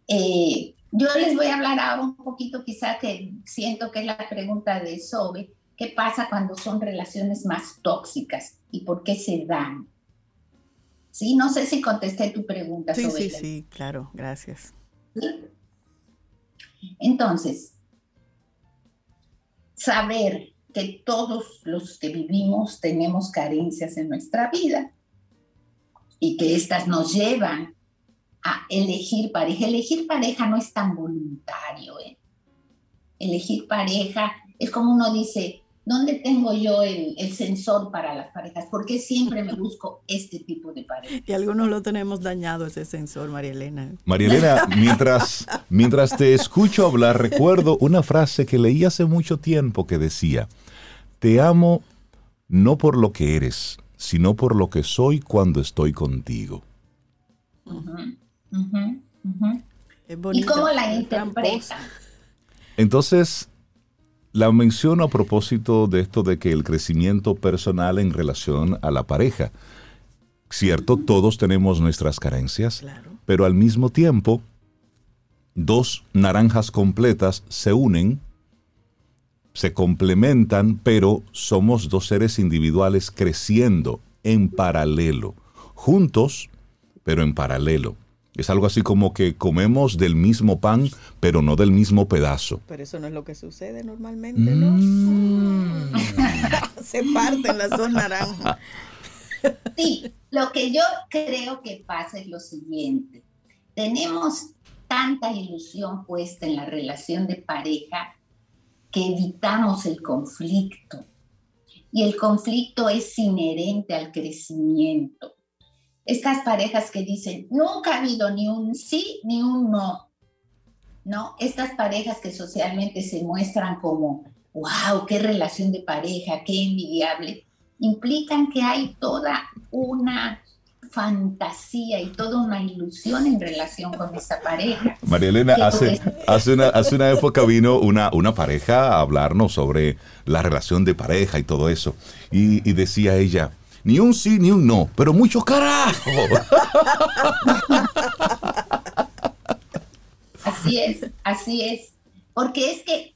Eh, yo les voy a hablar ahora un poquito, quizá que siento que es la pregunta de Sobe, ¿Qué pasa cuando son relaciones más tóxicas y por qué se dan? Sí, no sé si contesté tu pregunta. Sí, sí, sí, claro, gracias. Entonces, saber que todos los que vivimos tenemos carencias en nuestra vida y que éstas nos llevan a elegir pareja. Elegir pareja no es tan voluntario. ¿eh? Elegir pareja es como uno dice, ¿dónde tengo yo el, sensor para las parejas? ¿Por qué siempre me busco este tipo de pareja? Y algunos lo tenemos dañado ese sensor, María Elena. María Elena, mientras, mientras te escucho hablar, recuerdo una frase que leí hace mucho tiempo que decía, te amo no por lo que eres, sino por lo que soy cuando estoy contigo. ¿Y cómo la interpreta? Entonces, la menciono a propósito de esto de que el crecimiento personal en relación a la pareja. Cierto, todos tenemos nuestras carencias, pero al mismo tiempo, dos naranjas completas se unen se complementan, pero somos dos seres individuales creciendo en paralelo, juntos, pero en paralelo. Es algo así como que comemos del mismo pan, pero no del mismo pedazo. Pero eso no es lo que sucede normalmente, ¿no? Mm. se parten las dos naranjas. Sí, lo que yo creo que pasa es lo siguiente. Tenemos tanta ilusión puesta en la relación de pareja que evitamos el conflicto. Y el conflicto es inherente al crecimiento. Estas parejas que dicen, nunca ha habido ni un sí ni un no. ¿No? Estas parejas que socialmente se muestran como, wow, qué relación de pareja, qué envidiable, implican que hay toda una fantasía y toda una ilusión en relación con esa pareja. María Elena, hace, hace, una, hace una época vino una, una pareja a hablarnos sobre la relación de pareja y todo eso. Y, decía ella, ni un sí ni un no, pero mucho carajo. Así es, así es. Porque es que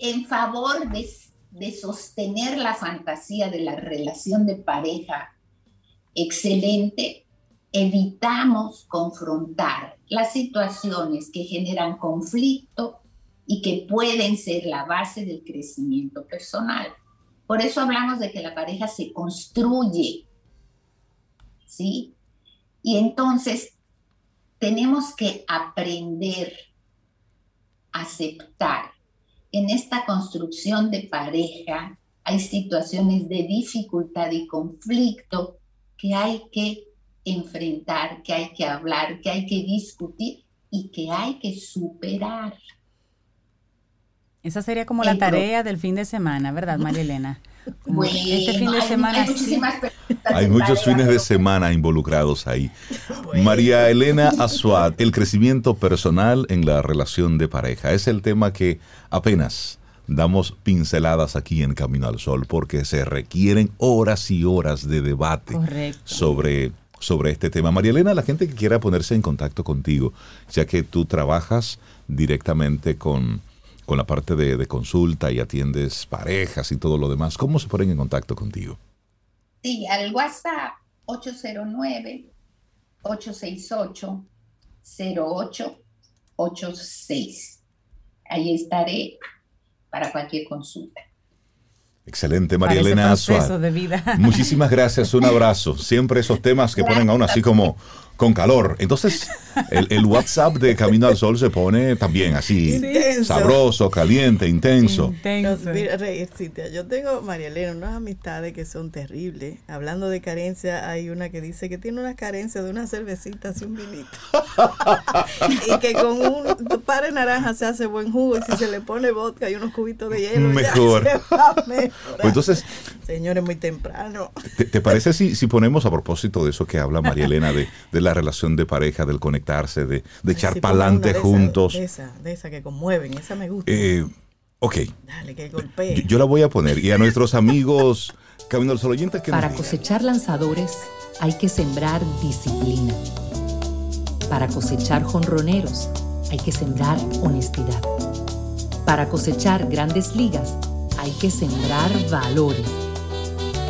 en favor de, de sostener la fantasía de la relación de pareja excelente, evitamos confrontar las situaciones que generan conflicto y que pueden ser la base del crecimiento personal. Por eso hablamos de que la pareja se construye, ¿sí? Y entonces tenemos que aprender a aceptar. En esta construcción de pareja hay situaciones de dificultad y conflicto que hay que enfrentar, que hay que hablar, que hay que discutir y que hay que superar. Esa sería como la tarea del fin de semana, ¿verdad, María Elena? este fin de semana. Hay, muchos fines de semana involucrados ahí. María Elena Azuad, el crecimiento personal en la relación de pareja. Es el tema que apenas damos pinceladas aquí en Camino al Sol porque se requieren horas y horas de debate sobre sobre este tema. María Elena, la gente que quiera ponerse en contacto contigo, ya que tú trabajas directamente con, la parte de, de, consulta y atiendes parejas y todo lo demás, ¿cómo se ponen en contacto contigo? Sí, al WhatsApp 809-868-0886. Ahí estaré para cualquier consulta. Excelente, María Elena Muchísimas gracias, un abrazo. Siempre esos temas que ponen a uno así como con calor. Entonces, el, WhatsApp de Camino al Sol se pone también así, sabroso, caliente, intenso. yo tengo, María Elena, unas amistades que son terribles. Hablando de carencia, hay una que dice que tiene una carencia de una cervecita y un vinito. y que con un par de naranja se hace buen jugo y si se le pone vodka y unos cubitos de hielo, mejor. Pues entonces, señores, muy temprano. ¿Te, parece si, si ponemos a propósito de eso que habla María Elena, de, de la relación de pareja, del conectarse, de, de echar para adelante juntos? De esa, de esa que conmueven, esa me gusta. Eh, ok. Dale, que golpee. Yo, la voy a poner. Y a nuestros amigos Camino al Sol oyentes que Para cosechar lanzadores hay que sembrar disciplina. Para cosechar jonroneros hay que sembrar honestidad. Para cosechar grandes ligas hay hay que sembrar valores,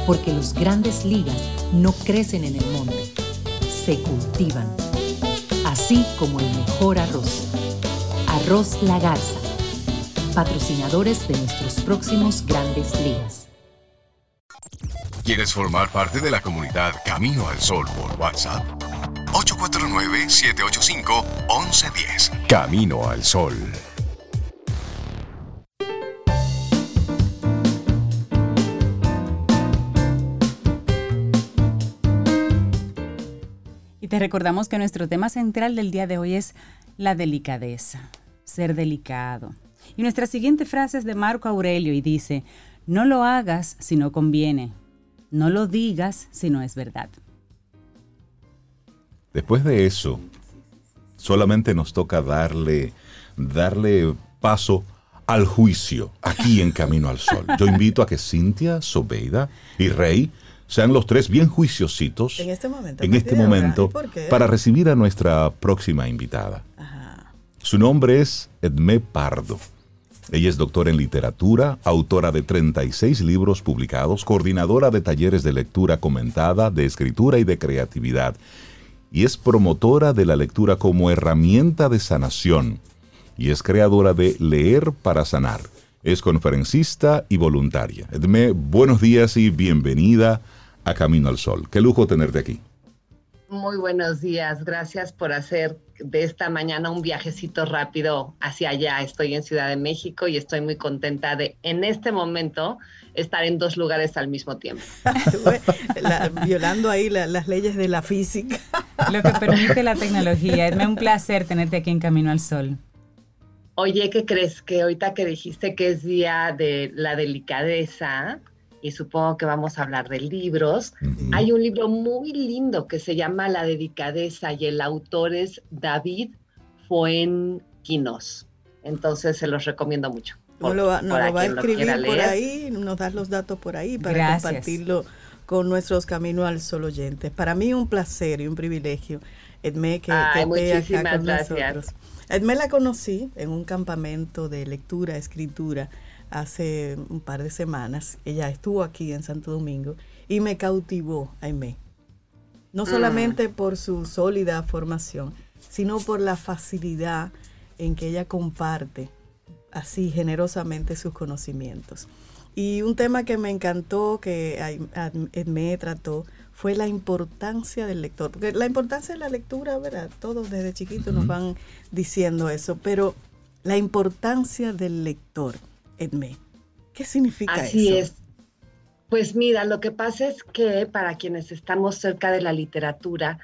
porque los grandes ligas no crecen en el monte, se cultivan, así como el mejor arroz. Arroz La Garza, patrocinadores de nuestros próximos grandes ligas. ¿Quieres formar parte de la comunidad Camino al Sol por WhatsApp? 849-785-1110. Camino al Sol. Y te recordamos que nuestro tema central del día de hoy es la delicadeza, ser delicado. Y nuestra siguiente frase es de Marco Aurelio y dice, no lo hagas si no conviene, no lo digas si no es verdad. Después de eso, solamente nos toca darle, darle paso al juicio aquí en Camino al Sol. Yo invito a que Cintia, Sobeida y Rey sean los tres bien juiciositos En este momento. en este momento para recibir a nuestra próxima invitada. Su nombre es Edmé Pardo. Ella es doctora en literatura, autora de 36 libros publicados, coordinadora de talleres de lectura comentada, de escritura y de creatividad, y es promotora de la lectura como herramienta de sanación, y es creadora de Leer para Sanar. Es conferencista y voluntaria. Edmé, buenos días y bienvenida a Camino al Sol. Qué lujo tenerte aquí. Muy buenos días, gracias por hacer de esta mañana un viajecito rápido hacia allá. Estoy en Ciudad de México y estoy muy contenta de en este momento estar en dos lugares al mismo tiempo. violando ahí las leyes de la física. Lo que permite la tecnología. Es un placer tenerte aquí en Camino al Sol. Oye, ¿qué crees? Que ahorita que dijiste que es día de la delicadeza, y supongo que vamos a hablar de libros. Hay un libro muy lindo que se llama La dedicadeza y el autor es David Fuenquinos. Entonces se los recomiendo mucho. no lo va, a escribir por ahí, nos das los datos por ahí para compartirlo con nuestros Camino al Sol oyentes. Para mí un placer y un privilegio, Edme, que, Ay, que esté acá con nosotros. Edme la conocí en un campamento de lectura, escritura, hace un par de semanas. Ella estuvo aquí en Santo Domingo y me cautivó, Aimé. No mm. solamente por su sólida formación, sino por la facilidad en que ella comparte así generosamente sus conocimientos. Y un tema que me encantó, que me trató, fue la importancia del lector. Porque la importancia de la lectura, ¿verdad? Todos desde chiquitos nos van diciendo eso, pero la importancia del lector. Edme. ¿Qué significa eso? Así es. Pues mira, lo que pasa es que para quienes estamos cerca de la literatura,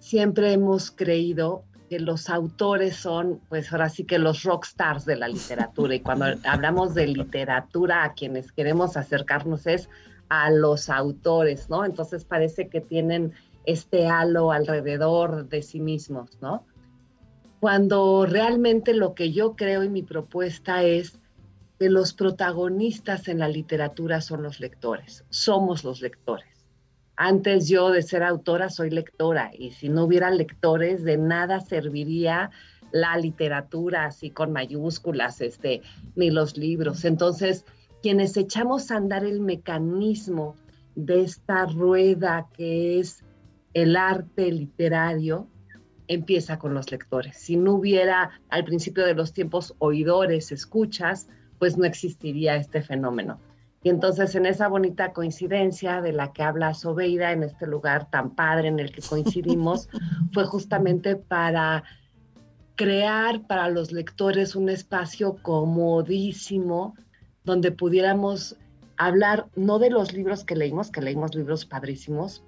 siempre hemos creído que los autores son, pues ahora sí que los rock stars de la literatura. Y cuando hablamos de literatura, a quienes queremos acercarnos es a los autores, ¿no? Entonces parece que tienen este halo alrededor de sí mismos, ¿no? Cuando realmente lo que yo creo y mi propuesta es que los protagonistas en la literatura son los lectores, somos los lectores. Antes yo de ser autora soy lectora y si no hubiera lectores de nada serviría la literatura así con mayúsculas, este, ni los libros. Entonces, quienes echamos a andar el mecanismo de esta rueda que es el arte literario, empieza con los lectores. Si no hubiera al principio de los tiempos oidores, escuchas, pues no existiría este fenómeno. Y entonces en esa bonita coincidencia de la que habla Sobeida, en este lugar tan padre en el que coincidimos, fue justamente para crear para los lectores un espacio comodísimo donde pudiéramos hablar no de los libros que leímos, que leímos libros padrísimos,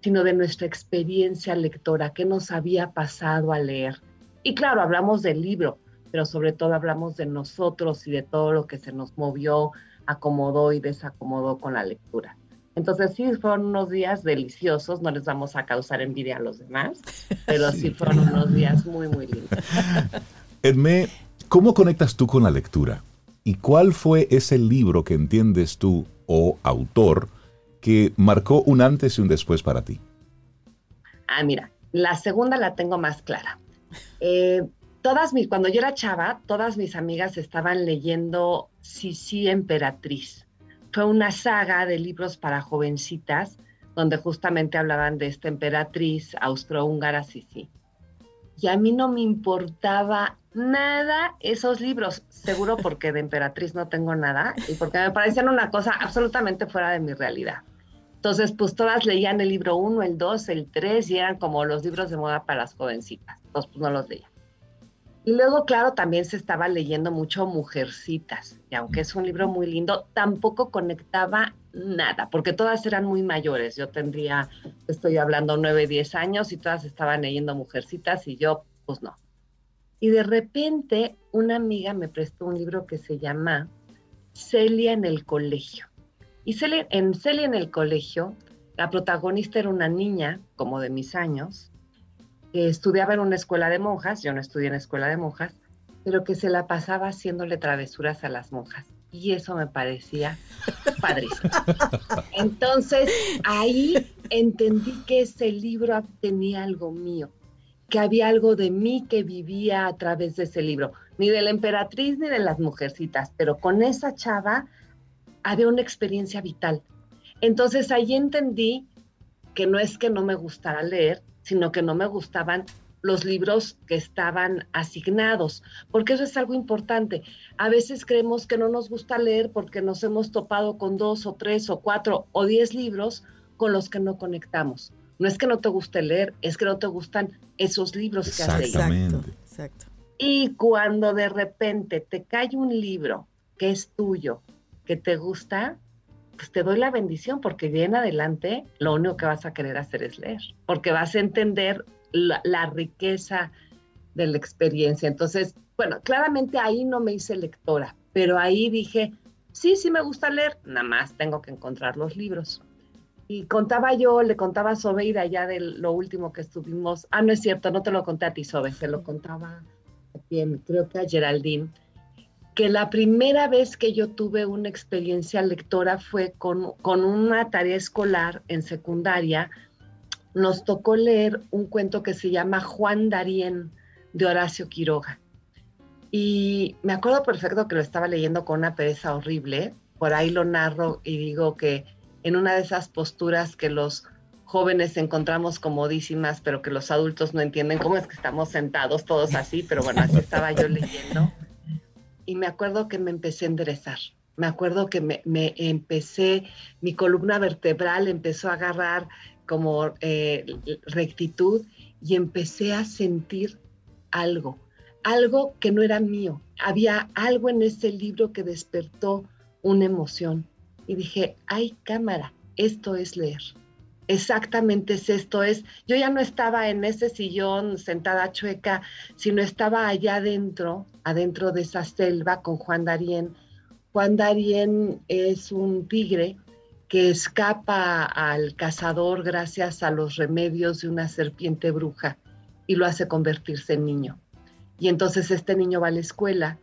sino de nuestra experiencia lectora, qué nos había pasado al leer. Y claro, hablamos del libro, pero sobre todo hablamos de nosotros y de todo lo que se nos movió, acomodó y desacomodó con la lectura. Entonces sí, fueron unos días deliciosos, no les vamos a causar envidia a los demás, pero sí, fueron unos días muy, muy lindos. Edme, ¿cómo conectas tú con la lectura? ¿Y cuál fue ese libro que entiendes tú o autor que marcó un antes y un después para ti? Ah, mira, la segunda la tengo más clara. Eh, todas mis, cuando yo era chava, todas mis amigas estaban leyendo Sisi Emperatriz. Fue una saga de libros para jovencitas donde justamente hablaban de esta emperatriz austrohúngara Sisi. Y a mí no me importaba nada esos libros, seguro porque de emperatriz no tengo nada y porque me parecían una cosa absolutamente fuera de mi realidad. Entonces, pues todas leían el libro 1, el 2, el 3 y eran como los libros de moda para las jovencitas. Entonces, pues no los leía. Y luego, claro, también se estaba leyendo mucho Mujercitas, y aunque es un libro muy lindo, tampoco conectaba nada, porque todas eran muy mayores. Yo tendría, estoy hablando 9, 10 años y todas estaban leyendo Mujercitas y yo, pues no. Y de repente una amiga me prestó un libro que se llama Celia en el colegio. Y Celia, en Celia en el colegio, la protagonista era una niña, como de mis años, que estudiaba en una escuela de monjas, yo no estudié en escuela de monjas, pero que se la pasaba haciéndole travesuras a las monjas. Y eso me parecía padrísimo. Entonces, ahí entendí que ese libro tenía algo mío que había algo de mí que vivía a través de ese libro, ni de la emperatriz ni de las mujercitas, pero con esa chava había una experiencia vital. Entonces ahí entendí que no es que no me gustara leer, sino que no me gustaban los libros que estaban asignados, porque eso es algo importante. A veces creemos que no nos gusta leer porque nos hemos topado con dos o tres o cuatro o diez libros con los que no conectamos. No es que no te guste leer, es que no te gustan esos libros que has leído. Exacto, exacto. Y cuando de repente te cae un libro que es tuyo, que te gusta, pues te doy la bendición porque bien adelante lo único que vas a querer hacer es leer, porque vas a entender la, la riqueza de la experiencia. Entonces, bueno, claramente ahí no me hice lectora, pero ahí dije, sí, sí me gusta leer, nada más tengo que encontrar los libros. Y contaba yo, le contaba a Sobeida ya de lo último que estuvimos. Ah, no es cierto, no te lo conté a ti, Sobe, se lo contaba a creo que a Geraldine, que la primera vez que yo tuve una experiencia lectora fue con, con una tarea escolar en secundaria. Nos tocó leer un cuento que se llama Juan Darien de Horacio Quiroga. Y me acuerdo perfecto que lo estaba leyendo con una pereza horrible. Por ahí lo narro y digo que en una de esas posturas que los jóvenes encontramos comodísimas, pero que los adultos no entienden cómo es que estamos sentados todos así, pero bueno, así estaba yo leyendo. Y me acuerdo que me empecé a enderezar. Me acuerdo que me, empecé, mi columna vertebral empezó a agarrar como eh, rectitud y empecé a sentir algo, algo que no era mío. Había algo en ese libro que despertó una emoción y dije, ay cámara, esto es leer. Exactamente es esto, es, yo ya no estaba en ese sillón sentada chueca, sino estaba allá adentro, adentro de esa selva con Juan Darien. Juan Darien es un tigre que escapa al cazador gracias a los remedios de una serpiente bruja y lo hace convertirse en niño. Y entonces este niño va a la escuela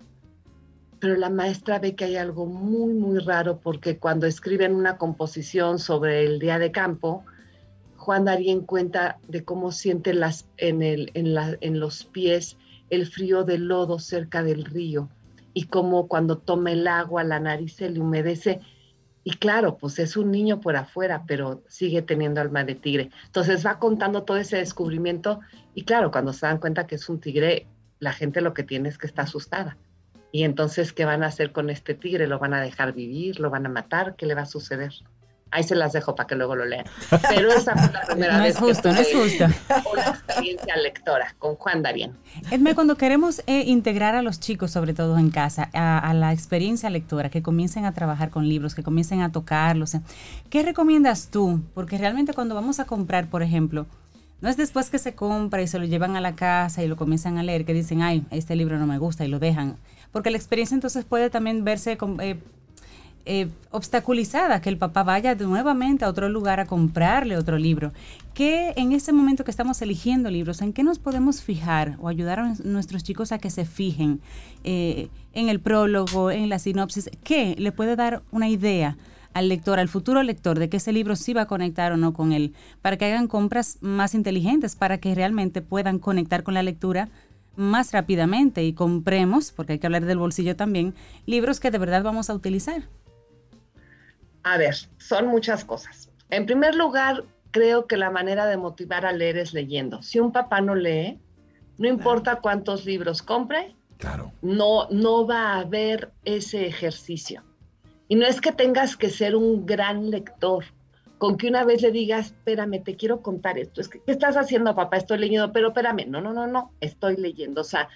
pero la maestra ve que hay algo muy, muy raro porque cuando escriben una composición sobre el día de campo, Juan Darien cuenta de cómo siente las, en, el, en, la, en los pies el frío del lodo cerca del río y cómo cuando toma el agua la nariz se le humedece. Y claro, pues es un niño por afuera, pero sigue teniendo alma de tigre. Entonces va contando todo ese descubrimiento y claro, cuando se dan cuenta que es un tigre, la gente lo que tiene es que está asustada. Y entonces, ¿qué van a hacer con este tigre? ¿Lo van a dejar vivir? ¿Lo van a matar? ¿Qué le va a suceder? Ahí se las dejo para que luego lo lean. Pero esa fue la primera no vez. Es justo, que no es justo. Una experiencia lectora con Juan Darien. Edme, cuando queremos eh, integrar a los chicos, sobre todo en casa, a, a, la experiencia lectora, que comiencen a trabajar con libros, que comiencen a tocarlos, ¿qué recomiendas tú? Porque realmente cuando vamos a comprar, por ejemplo, no es después que se compra y se lo llevan a la casa y lo comienzan a leer que dicen, ay, este libro no me gusta y lo dejan porque la experiencia entonces puede también verse eh, eh, obstaculizada, que el papá vaya nuevamente a otro lugar a comprarle otro libro. ¿Qué en este momento que estamos eligiendo libros, en qué nos podemos fijar o ayudar a nuestros chicos a que se fijen eh, en el prólogo, en la sinopsis? ¿Qué le puede dar una idea? al lector, al futuro lector, de que ese libro sí va a conectar o no con él, para que hagan compras más inteligentes, para que realmente puedan conectar con la lectura más rápidamente y compremos, porque hay que hablar del bolsillo también, libros que de verdad vamos a utilizar? A ver, son muchas cosas. En primer lugar, creo que la manera de motivar a leer es leyendo. Si un papá no lee, no importa cuántos libros compre, claro. no, no va a haber ese ejercicio. Y no es que tengas que ser un gran lector, con que una vez le digas, espérame, te quiero contar esto. Es que, ¿Qué estás haciendo, papá? Estoy leyendo, pero espérame, no, no, no, no, estoy leyendo. O sea,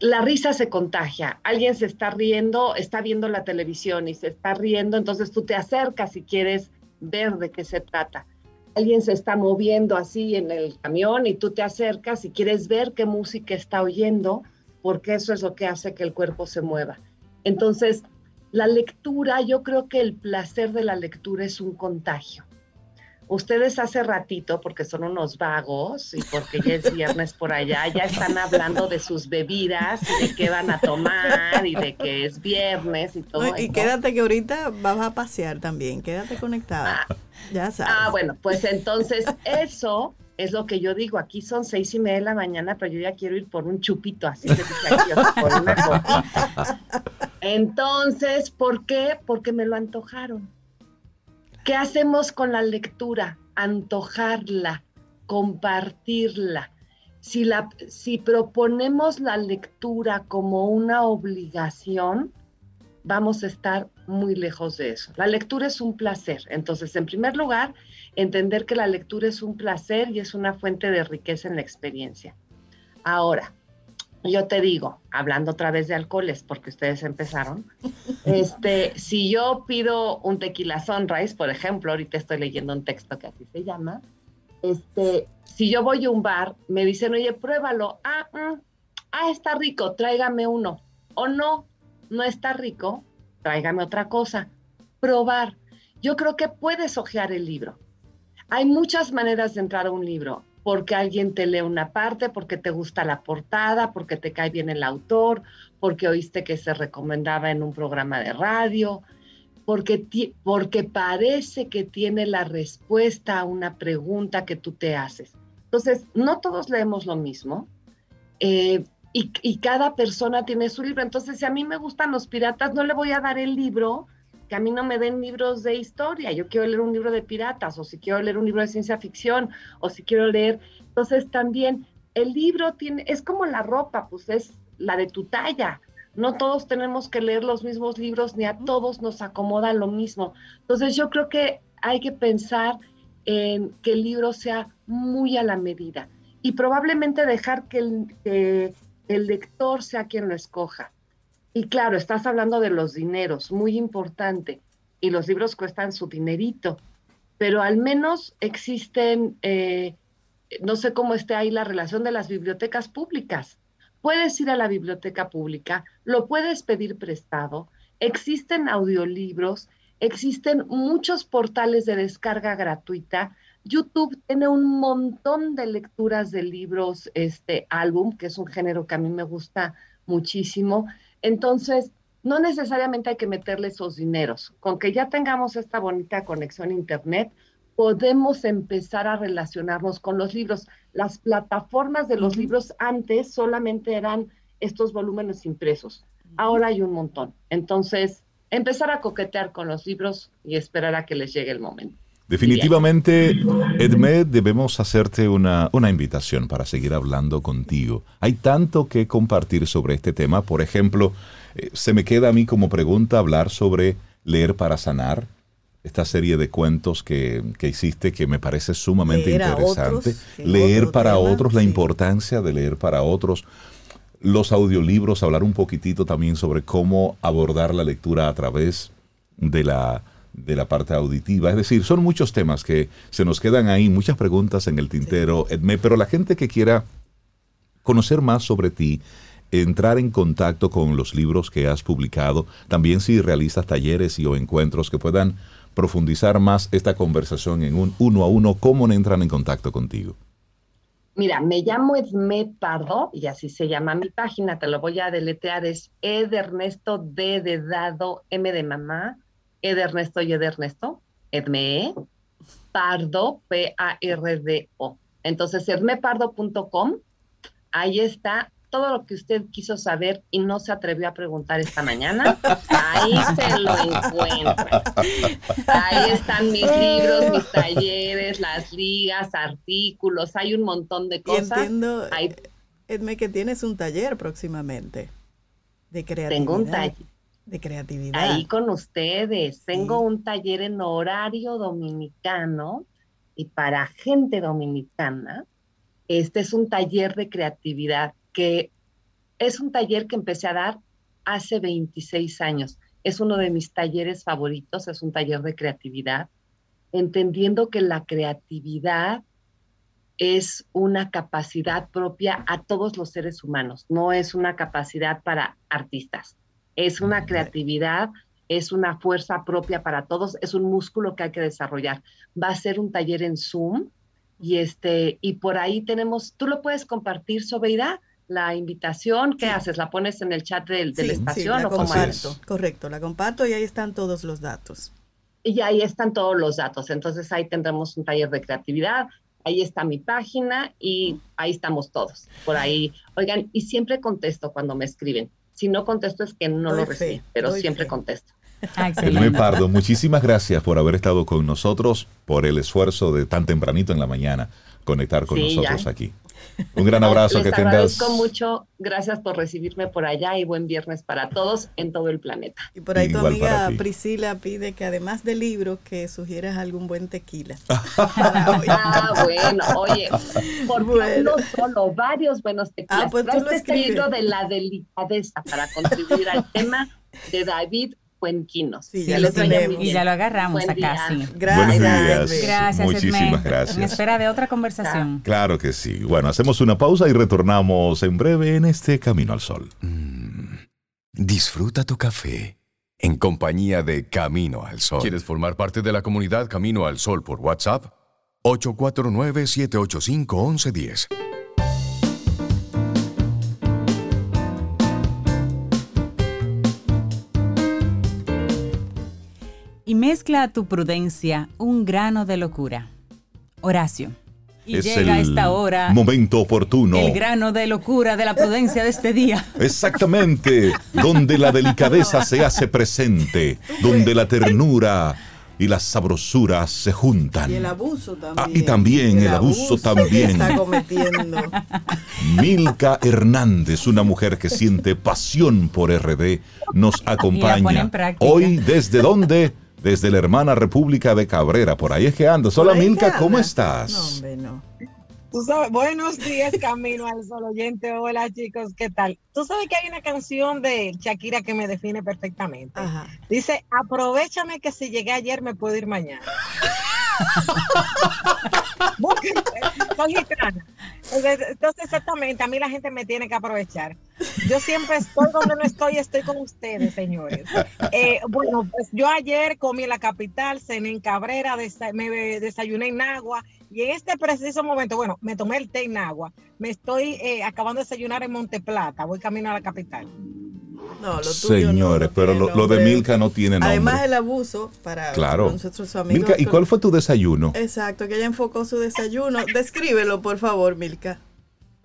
la risa se contagia. Alguien se está riendo, está viendo la televisión y se está riendo, entonces tú te acercas si quieres ver de qué se trata. Alguien se está moviendo así en el camión y tú te acercas y quieres ver qué música está oyendo, porque eso es lo que hace que el cuerpo se mueva. Entonces, la lectura, yo creo que el placer de la lectura es un contagio. Ustedes hace ratito, porque son unos vagos y porque ya es viernes por allá, ya están hablando de sus bebidas y de qué van a tomar y de que es viernes y todo. y quédate que ahorita vas a pasear también, quédate conectada. Ah, ya sabes. Ah, bueno, pues entonces eso es lo que yo digo. Aquí son seis y media de la mañana, pero yo ya quiero ir por un chupito, así que aquí, por una Entonces, ¿por qué? Porque me lo antojaron. ¿Qué hacemos con la lectura? Antojarla, compartirla. Si, la, si proponemos la lectura como una obligación, vamos a estar muy lejos de eso. La lectura es un placer. Entonces, en primer lugar, entender que la lectura es un placer y es una fuente de riqueza en la experiencia. Ahora, yo te digo, hablando otra vez de alcoholes, porque ustedes empezaron, este, si yo pido un tequila sunrise, por ejemplo, ahorita estoy leyendo un texto que así se llama, este, si yo voy a un bar, me dicen, oye, pruébalo, ah, mm, ah, está rico, tráigame uno, o no, no está rico, tráigame otra cosa, probar. Yo creo que puedes ojear el libro. Hay muchas maneras de entrar a un libro porque alguien te lee una parte, porque te gusta la portada, porque te cae bien el autor, porque oíste que se recomendaba en un programa de radio, porque, porque parece que tiene la respuesta a una pregunta que tú te haces. Entonces, no todos leemos lo mismo eh, y, y cada persona tiene su libro. Entonces, si a mí me gustan los piratas, no le voy a dar el libro que a mí no me den libros de historia, yo quiero leer un libro de piratas, o si quiero leer un libro de ciencia ficción, o si quiero leer. Entonces también el libro tiene, es como la ropa, pues es la de tu talla. No todos tenemos que leer los mismos libros, ni a todos nos acomoda lo mismo. Entonces yo creo que hay que pensar en que el libro sea muy a la medida y probablemente dejar que el, que el lector sea quien lo escoja y claro, estás hablando de los dineros, muy importante, y los libros cuestan su dinerito, pero al menos existen, eh, no sé cómo esté ahí la relación de las bibliotecas públicas. Puedes ir a la biblioteca pública, lo puedes pedir prestado, existen audiolibros, existen muchos portales de descarga gratuita. YouTube tiene un montón de lecturas de libros, este álbum, que es un género que a mí me gusta muchísimo. Entonces, no necesariamente hay que meterle esos dineros. Con que ya tengamos esta bonita conexión a Internet, podemos empezar a relacionarnos con los libros. Las plataformas de los libros antes solamente eran estos volúmenes impresos. Ahora hay un montón. Entonces, empezar a coquetear con los libros y esperar a que les llegue el momento. Definitivamente, Edmed, debemos hacerte una, una, invitación para seguir hablando contigo. Hay tanto que compartir sobre este tema. Por ejemplo, eh, se me queda a mí como pregunta hablar sobre leer para sanar, esta serie de cuentos que, que hiciste que me parece sumamente interesante. leer para otros, la importancia de leer para otros. Los audiolibros, hablar un poquitito también sobre cómo abordar la lectura a través de la de la parte auditiva. Es decir, son muchos temas que se nos quedan ahí, muchas preguntas en el tintero, Edme, pero la gente que quiera conocer más sobre ti, entrar en contacto con los libros que has publicado, también si realizas talleres y o encuentros que puedan profundizar más esta conversación en un uno a uno, ¿cómo entran en contacto contigo? Mira, me llamo Edme Pardo y así se llama mi página, te lo voy a deletrear, es Ed Ernesto D de dado, M de mamá, Ed Ernesto y Ed Ernesto, Edme, Pardo, P-A-R-D-O. Entonces, edmepardo.com, Ahí está todo lo que usted quiso saber y no se atrevió a preguntar esta mañana, ahí se lo encuentra. Ahí están mis libros, mis talleres, las ligas, artículos, hay un montón de cosas. entiendo, Edme, que tienes un taller próximamente de creatividad. Tengo un taller. De creatividad. Ahí con ustedes. Tengo un taller en horario dominicano y para gente dominicana. Este es un taller de creatividad que es un taller que empecé a dar hace 26 años. Es uno de mis talleres favoritos, es un taller de creatividad, entendiendo que la creatividad es una capacidad propia a todos los seres humanos, no es una capacidad para artistas, es una creatividad, es una fuerza propia para todos, es un músculo que hay que desarrollar. Va a ser un taller en Zoom y este y por ahí tenemos, tú lo puedes compartir, Sobeida, la invitación, ¿qué haces? ¿La pones en el chat del, de la estación o comparto, Correcto, la comparto y ahí están todos los datos. Y ahí están todos los datos. Entonces ahí tendremos un taller de creatividad, ahí está mi página y ahí estamos todos. Por ahí, oigan, y siempre contesto cuando me escriben. Si no contesto es que no lo recibí, pero siempre contesto. Edme Pardo, muchísimas gracias por haber estado con nosotros, por el esfuerzo de tan tempranito en la mañana conectar con nosotros aquí. Un gran abrazo Les que tengas. agradezco mucho. Gracias por recibirme por allá y buen viernes para todos en todo el planeta. Y por ahí tu amiga Priscila pide que además del libro que sugieras algún buen tequila. ah, bueno, oye, por bueno. no solo, varios buenos tequilas. Ah, pues tú lo este libro de la delicadeza para contribuir al tema de David Cuenquinos. Sí, ya lo tenemos. Y ya lo agarramos acá, sí. Gracias. Gracias, Muchísimas gracias. En espera de otra conversación. Claro que sí. Bueno, hacemos una pausa y retornamos en breve en este Camino al Sol. Mm. disfruta tu café en compañía de Camino al Sol. ¿Quieres formar parte de la comunidad Camino al Sol por WhatsApp? 849-785-1110. Y mezcla a tu prudencia un grano de locura. Horacio. Y es llega el esta hora. Momento oportuno. El grano de locura de la prudencia de este día. Exactamente. donde la delicadeza se hace presente. Donde la ternura y las sabrosuras se juntan. Y el abuso también. Ah, y también el, abuso, también. está cometiendo. Milka Hernández, una mujer que siente pasión por RD, nos acompaña. Hoy, ¿desde dónde? Desde la hermana República de Cabrera. Por ahí es que ando. Hola Milka, ¿cómo estás? No, hombre, no. buenos días, Camino al Sol oyente. Hola chicos, ¿qué tal? Tú sabes que hay una canción de Shakira que me define perfectamente. Dice, aprovechame que si llegué ayer me puedo ir mañana. Entonces, exactamente, a mí la gente me tiene que aprovechar. Yo siempre estoy donde no estoy, estoy con ustedes, señores. Eh, bueno, pues yo ayer comí en la capital, cené en Cabrera, me desayuné en Agua y en este preciso momento, bueno, me tomé el té en Agua, me estoy eh, acabando de desayunar en Monteplata, voy camino a la capital. No, lo Señores, pero lo, de Milka no tiene nombre. Además el abuso para claro. nuestros amigos. Milka, ¿y cuál fue tu desayuno? Exacto, que ella enfocó su desayuno. Descríbelo, por favor, Milka.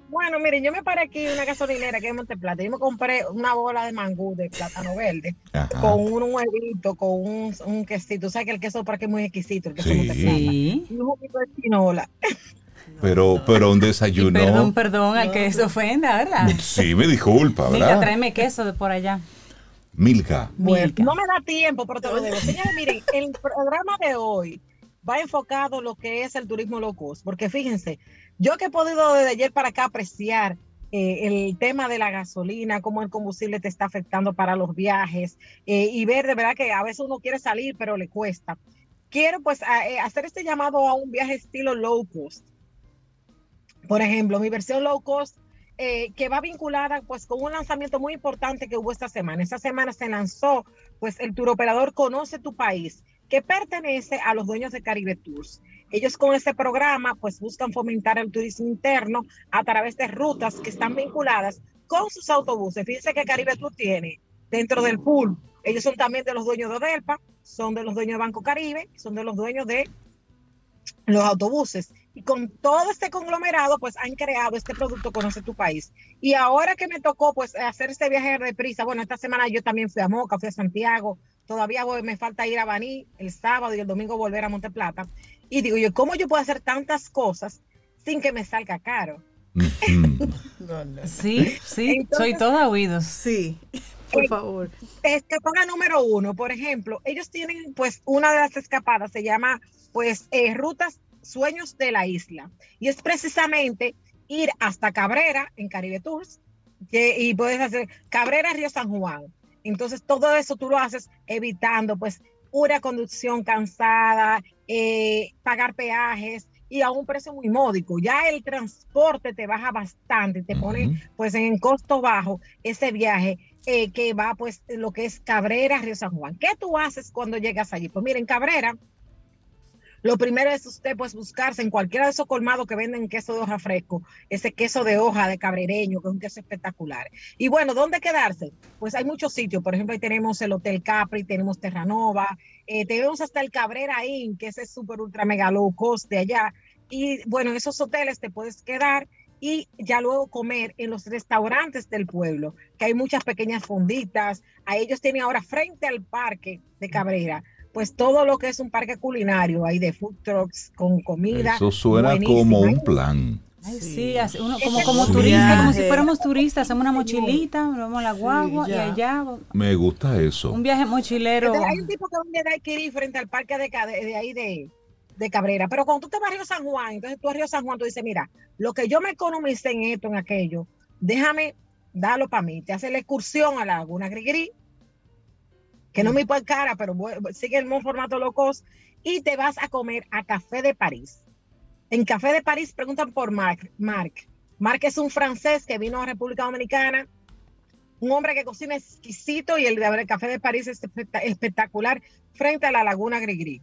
Bueno, miren, yo me paré aquí en una gasolinera que es Monteplata. Yo me compré una bola de mangú de plátano verde con un huevito, con un, un quesito. ¿Sabes que el queso para que es muy exquisito? El queso sí. Y un poquito de chinola. Pero, pero un desayuno. perdón, perdón, al que se ofenda, ¿verdad? Sí, me disculpa, ¿verdad? Milka, tráeme queso de por allá. Milka. Milka. No me da tiempo, pero te lo digo. Señores, miren, el programa de hoy va enfocado en lo que es el turismo low cost, porque fíjense, yo que he podido desde ayer para acá apreciar eh, el tema de la gasolina, cómo el combustible te está afectando para los viajes eh, y ver de verdad que a veces uno quiere salir, pero le cuesta. Quiero pues eh, hacer este llamado a un viaje estilo low cost. Por ejemplo, mi versión low cost que va vinculada pues con un lanzamiento muy importante que hubo esta semana. Esta semana se lanzó pues el tour operador Conoce tu país, que pertenece a los dueños de Caribe Tours. Ellos con este programa pues buscan fomentar el turismo interno a través de rutas que están vinculadas con sus autobuses. Fíjense que Caribe Tour tiene dentro del pool, ellos son también de los dueños de Odelpa, son de los dueños de Banco Caribe, son de los dueños de los autobuses. Y con todo este conglomerado, pues han creado este producto Conoce tu País. Y ahora que me tocó, pues, hacer este viaje de prisa, bueno, esta semana yo también fui a Moca, fui a Santiago, todavía me falta ir a Baní el sábado y el domingo volver a Monteplata. Y digo yo, ¿cómo yo puedo hacer tantas cosas sin que me salga caro? Sí, sí, soy toda oídos. Sí, por favor. Escapada número uno, por ejemplo, ellos tienen pues una de las escapadas, se llama pues eh, Rutas Sueños de la Isla. Y es precisamente ir hasta Cabrera en Caribe Tours que, y puedes hacer Cabrera Río San Juan. Entonces todo eso tú lo haces evitando pues una conducción cansada, eh, pagar peajes, y a un precio muy módico. Ya el transporte te baja bastante, te pone pues en costo bajo ese viaje eh, que va pues lo que es Cabrera, Río San Juan. ¿Qué tú haces cuando llegas allí? Pues miren, Cabrera, lo primero es usted pues buscarse en cualquiera de esos colmados que venden queso de hoja fresco, ese queso de hoja de cabrereño, que es un queso espectacular. Y bueno, ¿dónde quedarse? Pues hay muchos sitios, por ejemplo, ahí tenemos el Hotel Capri, tenemos Terranova, eh, tenemos hasta el Cabrera Inn, que es súper ultra mega low cost de allá. Y bueno, en esos hoteles te puedes quedar y ya luego comer en los restaurantes del pueblo, que hay muchas pequeñas fonditas. A ellos tienen ahora frente al parque de Cabrera pues todo lo que es un parque culinario, hay de food trucks con comida. Eso suena como un plan. sí, uno, como, como turista, como si fuéramos turistas, hacemos una mochilita, vamos a la guagua y allá. Me gusta eso. Un viaje mochilero. hay un tipo que hay que ir frente al parque de, de, ahí de, de, Cabrera, pero cuando tú te vas a Río San Juan, entonces tú a Río San Juan, tú dices, mira, lo que yo me economicé en esto, en aquello, déjame darlo para mí. Te hace la excursión a la Laguna Grigri, que no me pone cara, pero sigue el mismo formato locos, y te vas a comer a Café de París. En Café de París preguntan por Marc. Marc. Marc es un francés que vino a República Dominicana, un hombre que cocina exquisito y el, el Café de París es espectacular frente a la Laguna Grigri.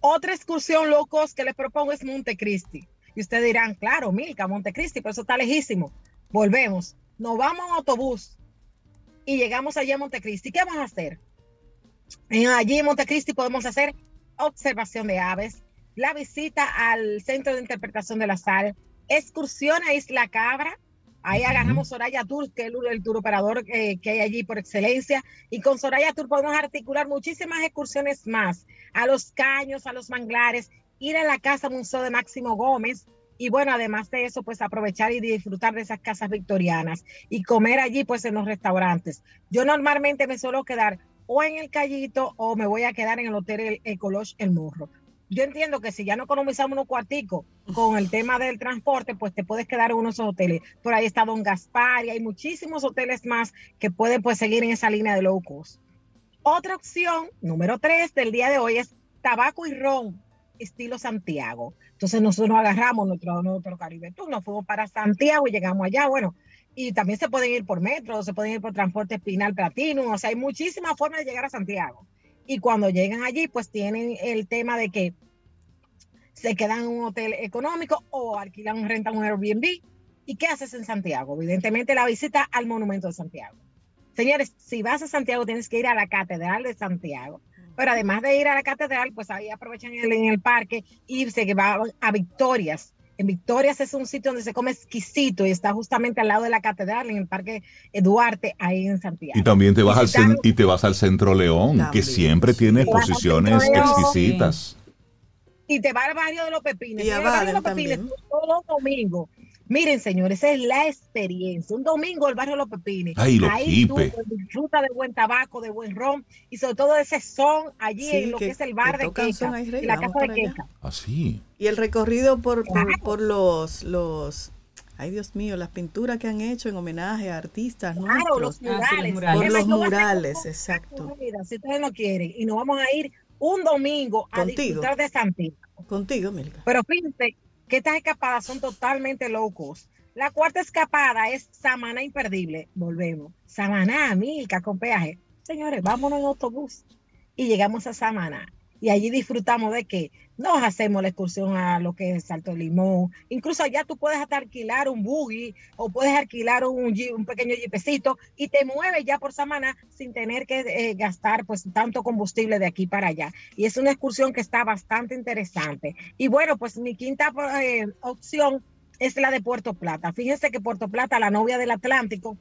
Otra excursión locos que les propongo es Montecristi. Y ustedes dirán, claro, Milka, Montecristi, pero eso está lejísimo. Volvemos. Nos vamos en autobús y llegamos allí a Montecristi. ¿Qué vamos a hacer? Allí en Montecristi podemos hacer observación de aves, la visita al Centro de Interpretación de la Sal, excursión a Isla Cabra, Ahí agarramos Soraya Tour, que es el, tour operador eh, que hay allí por excelencia. Y con Soraya Tour podemos articular muchísimas excursiones más. A los caños, a los manglares, ir a la casa Museo de Máximo Gómez, y bueno, además de eso, pues aprovechar y disfrutar de esas casas victorianas y comer allí pues en los restaurantes. Yo normalmente me suelo quedar o en el Callito o me voy a quedar en el Hotel Ecologe El Morro. Yo entiendo que si ya no economizamos unos cuarticos con el tema del transporte, pues te puedes quedar en uno de esos hoteles. Por ahí está Don Gaspar y hay muchísimos hoteles más que pueden pues seguir en esa línea de low cost. Otra opción, número tres del día de hoy, es tabaco y ron estilo Santiago. Entonces nosotros nos agarramos nuestro, nuestro Caribe Tour, nos fuimos para Santiago y llegamos allá, bueno, y también se pueden ir por metro, se pueden ir por transporte espinal platino, o sea, hay muchísimas formas de llegar a Santiago. Y cuando llegan allí, pues tienen el tema de que se quedan en un hotel económico o alquilan, rentan un Airbnb. ¿Y qué haces en Santiago? Evidentemente la visita al Monumento de Santiago. Señores, si vas a Santiago tienes que ir a la Catedral de Santiago. Pero además de ir a la catedral, pues ahí aprovechan en el parque y se va a Victorias. En Victorias es un sitio donde se come exquisito y está justamente al lado de la catedral, en el Parque Duarte, ahí en Santiago. Y también te vas, al, y te vas al Centro León, que siempre tiene exposiciones exquisitas. Y te va al barrio de los Pepines. Y a barrio de los Pepines todos los domingos Miren, señores, esa es la experiencia. Un domingo el barrio Los Pepines. Ay, Ahí tú disfrutas de buen tabaco, de buen ron y sobre todo ese son allí en lo que, es el bar de Queca, la casa de Queca. Así. Y el recorrido por, por, los, los Ay, Dios mío, las pinturas que han hecho en homenaje a artistas claro, los murales. Por los murales, exacto. Si ustedes no quieren, y nos vamos a ir un domingo a disfrutar de Santiago. Contigo, Milka. Pero fíjense que estas escapadas son totalmente locos. La cuarta escapada es Samaná Imperdible. Volvemos. Samaná, Milka, con peaje. Señores, vámonos en autobús. Y llegamos a Samaná. y allí disfrutamos de que nos hacemos la excursión a lo que es Salto Limón. Incluso allá tú puedes hasta alquilar un buggy o puedes alquilar un, pequeño jipecito y te mueves ya por semana sin tener que eh, gastar pues tanto combustible de aquí para allá. Y es una excursión que está bastante interesante. Y bueno, pues mi quinta eh, opción es la de Puerto Plata. Fíjense que Puerto Plata, la novia del Atlántico,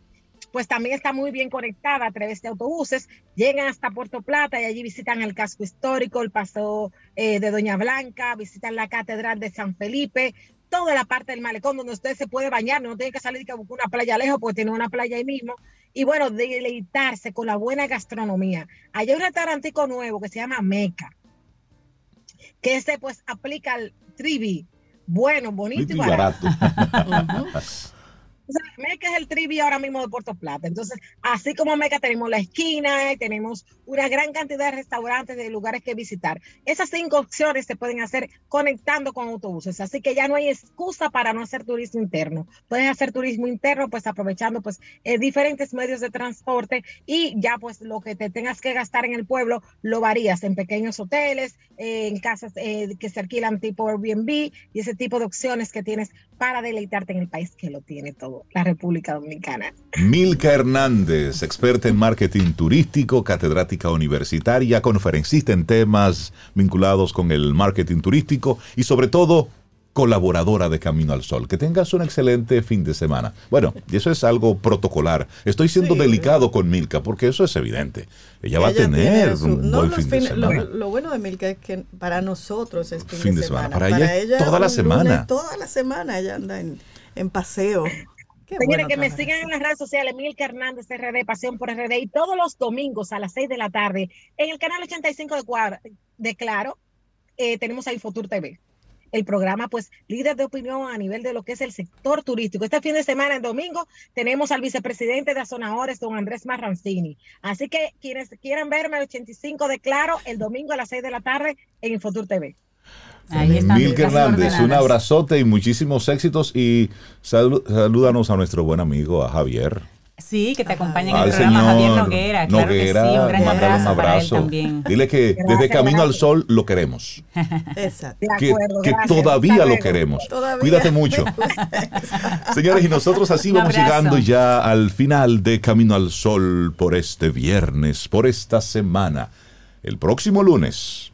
pues también está muy bien conectada a través de autobuses. Llegan hasta Puerto Plata y allí visitan el casco histórico, el paso eh, de Doña Blanca, visitan la Catedral de San Felipe, toda la parte del malecón donde usted se puede bañar, no tiene que salir a buscar una playa lejos porque tiene una playa ahí mismo. Y bueno, deleitarse con la buena gastronomía. Hay un restaurantico nuevo que se llama Meca, que ese pues aplica el trivi, bueno, bonito y barato. Meca es el trivia ahora mismo de Puerto Plata. Entonces, así como Meca tenemos la esquina y tenemos una gran cantidad de restaurantes, de lugares que visitar. Esas cinco opciones se pueden hacer conectando con autobuses. Así que ya no hay excusa para no hacer turismo interno. Pueden hacer turismo interno, pues aprovechando pues eh, diferentes medios de transporte y ya pues lo que te tengas que gastar en el pueblo lo varías en pequeños hoteles, en casas eh, que se alquilan tipo Airbnb y ese tipo de opciones que tienes para deleitarte en el país que lo tiene todo, la República Dominicana. Milka Hernández, experta en marketing turístico, catedrática universitaria, conferencista en temas vinculados con el marketing turístico y sobre todo colaboradora de Camino al Sol. Que tengas un excelente fin de semana. Bueno, y eso es algo protocolar. Estoy siendo delicado con Milka porque eso es evidente. Ella, va a tener un buen fin de semana. Lo, bueno de Milka es que para nosotros es fin, de, semana. Para, ella, toda la semana. toda la semana ella anda en, paseo. Señores, que me sigan en las redes sociales, Milka Hernández RD, Pasión por RD, y todos los domingos a las 6 de la tarde en el canal 85 de, de Claro, eh, tenemos a Infotur TV el programa, pues, líder de opinión a nivel de lo que es el sector turístico. Este fin de semana, en domingo, tenemos al vicepresidente de Azonadores, don Andrés Marrancini. Así que quienes quieran verme el 85 de Claro, el domingo a las 6 de la tarde en Infotur TV. Mil Hernández, un abrazote y muchísimos éxitos y salúdanos a nuestro buen amigo, a Javier. Sí, que te acompañen en el programa Javier Noguera. Claro Noguera, que sí, un gran abrazo, un abrazo. también. Dile que desde Camino al Sol lo queremos. Exacto. Que, que todavía lo queremos. Cuídate mucho. Señores, y nosotros así vamos llegando ya al final de Camino al Sol por este viernes, por esta semana. El próximo lunes,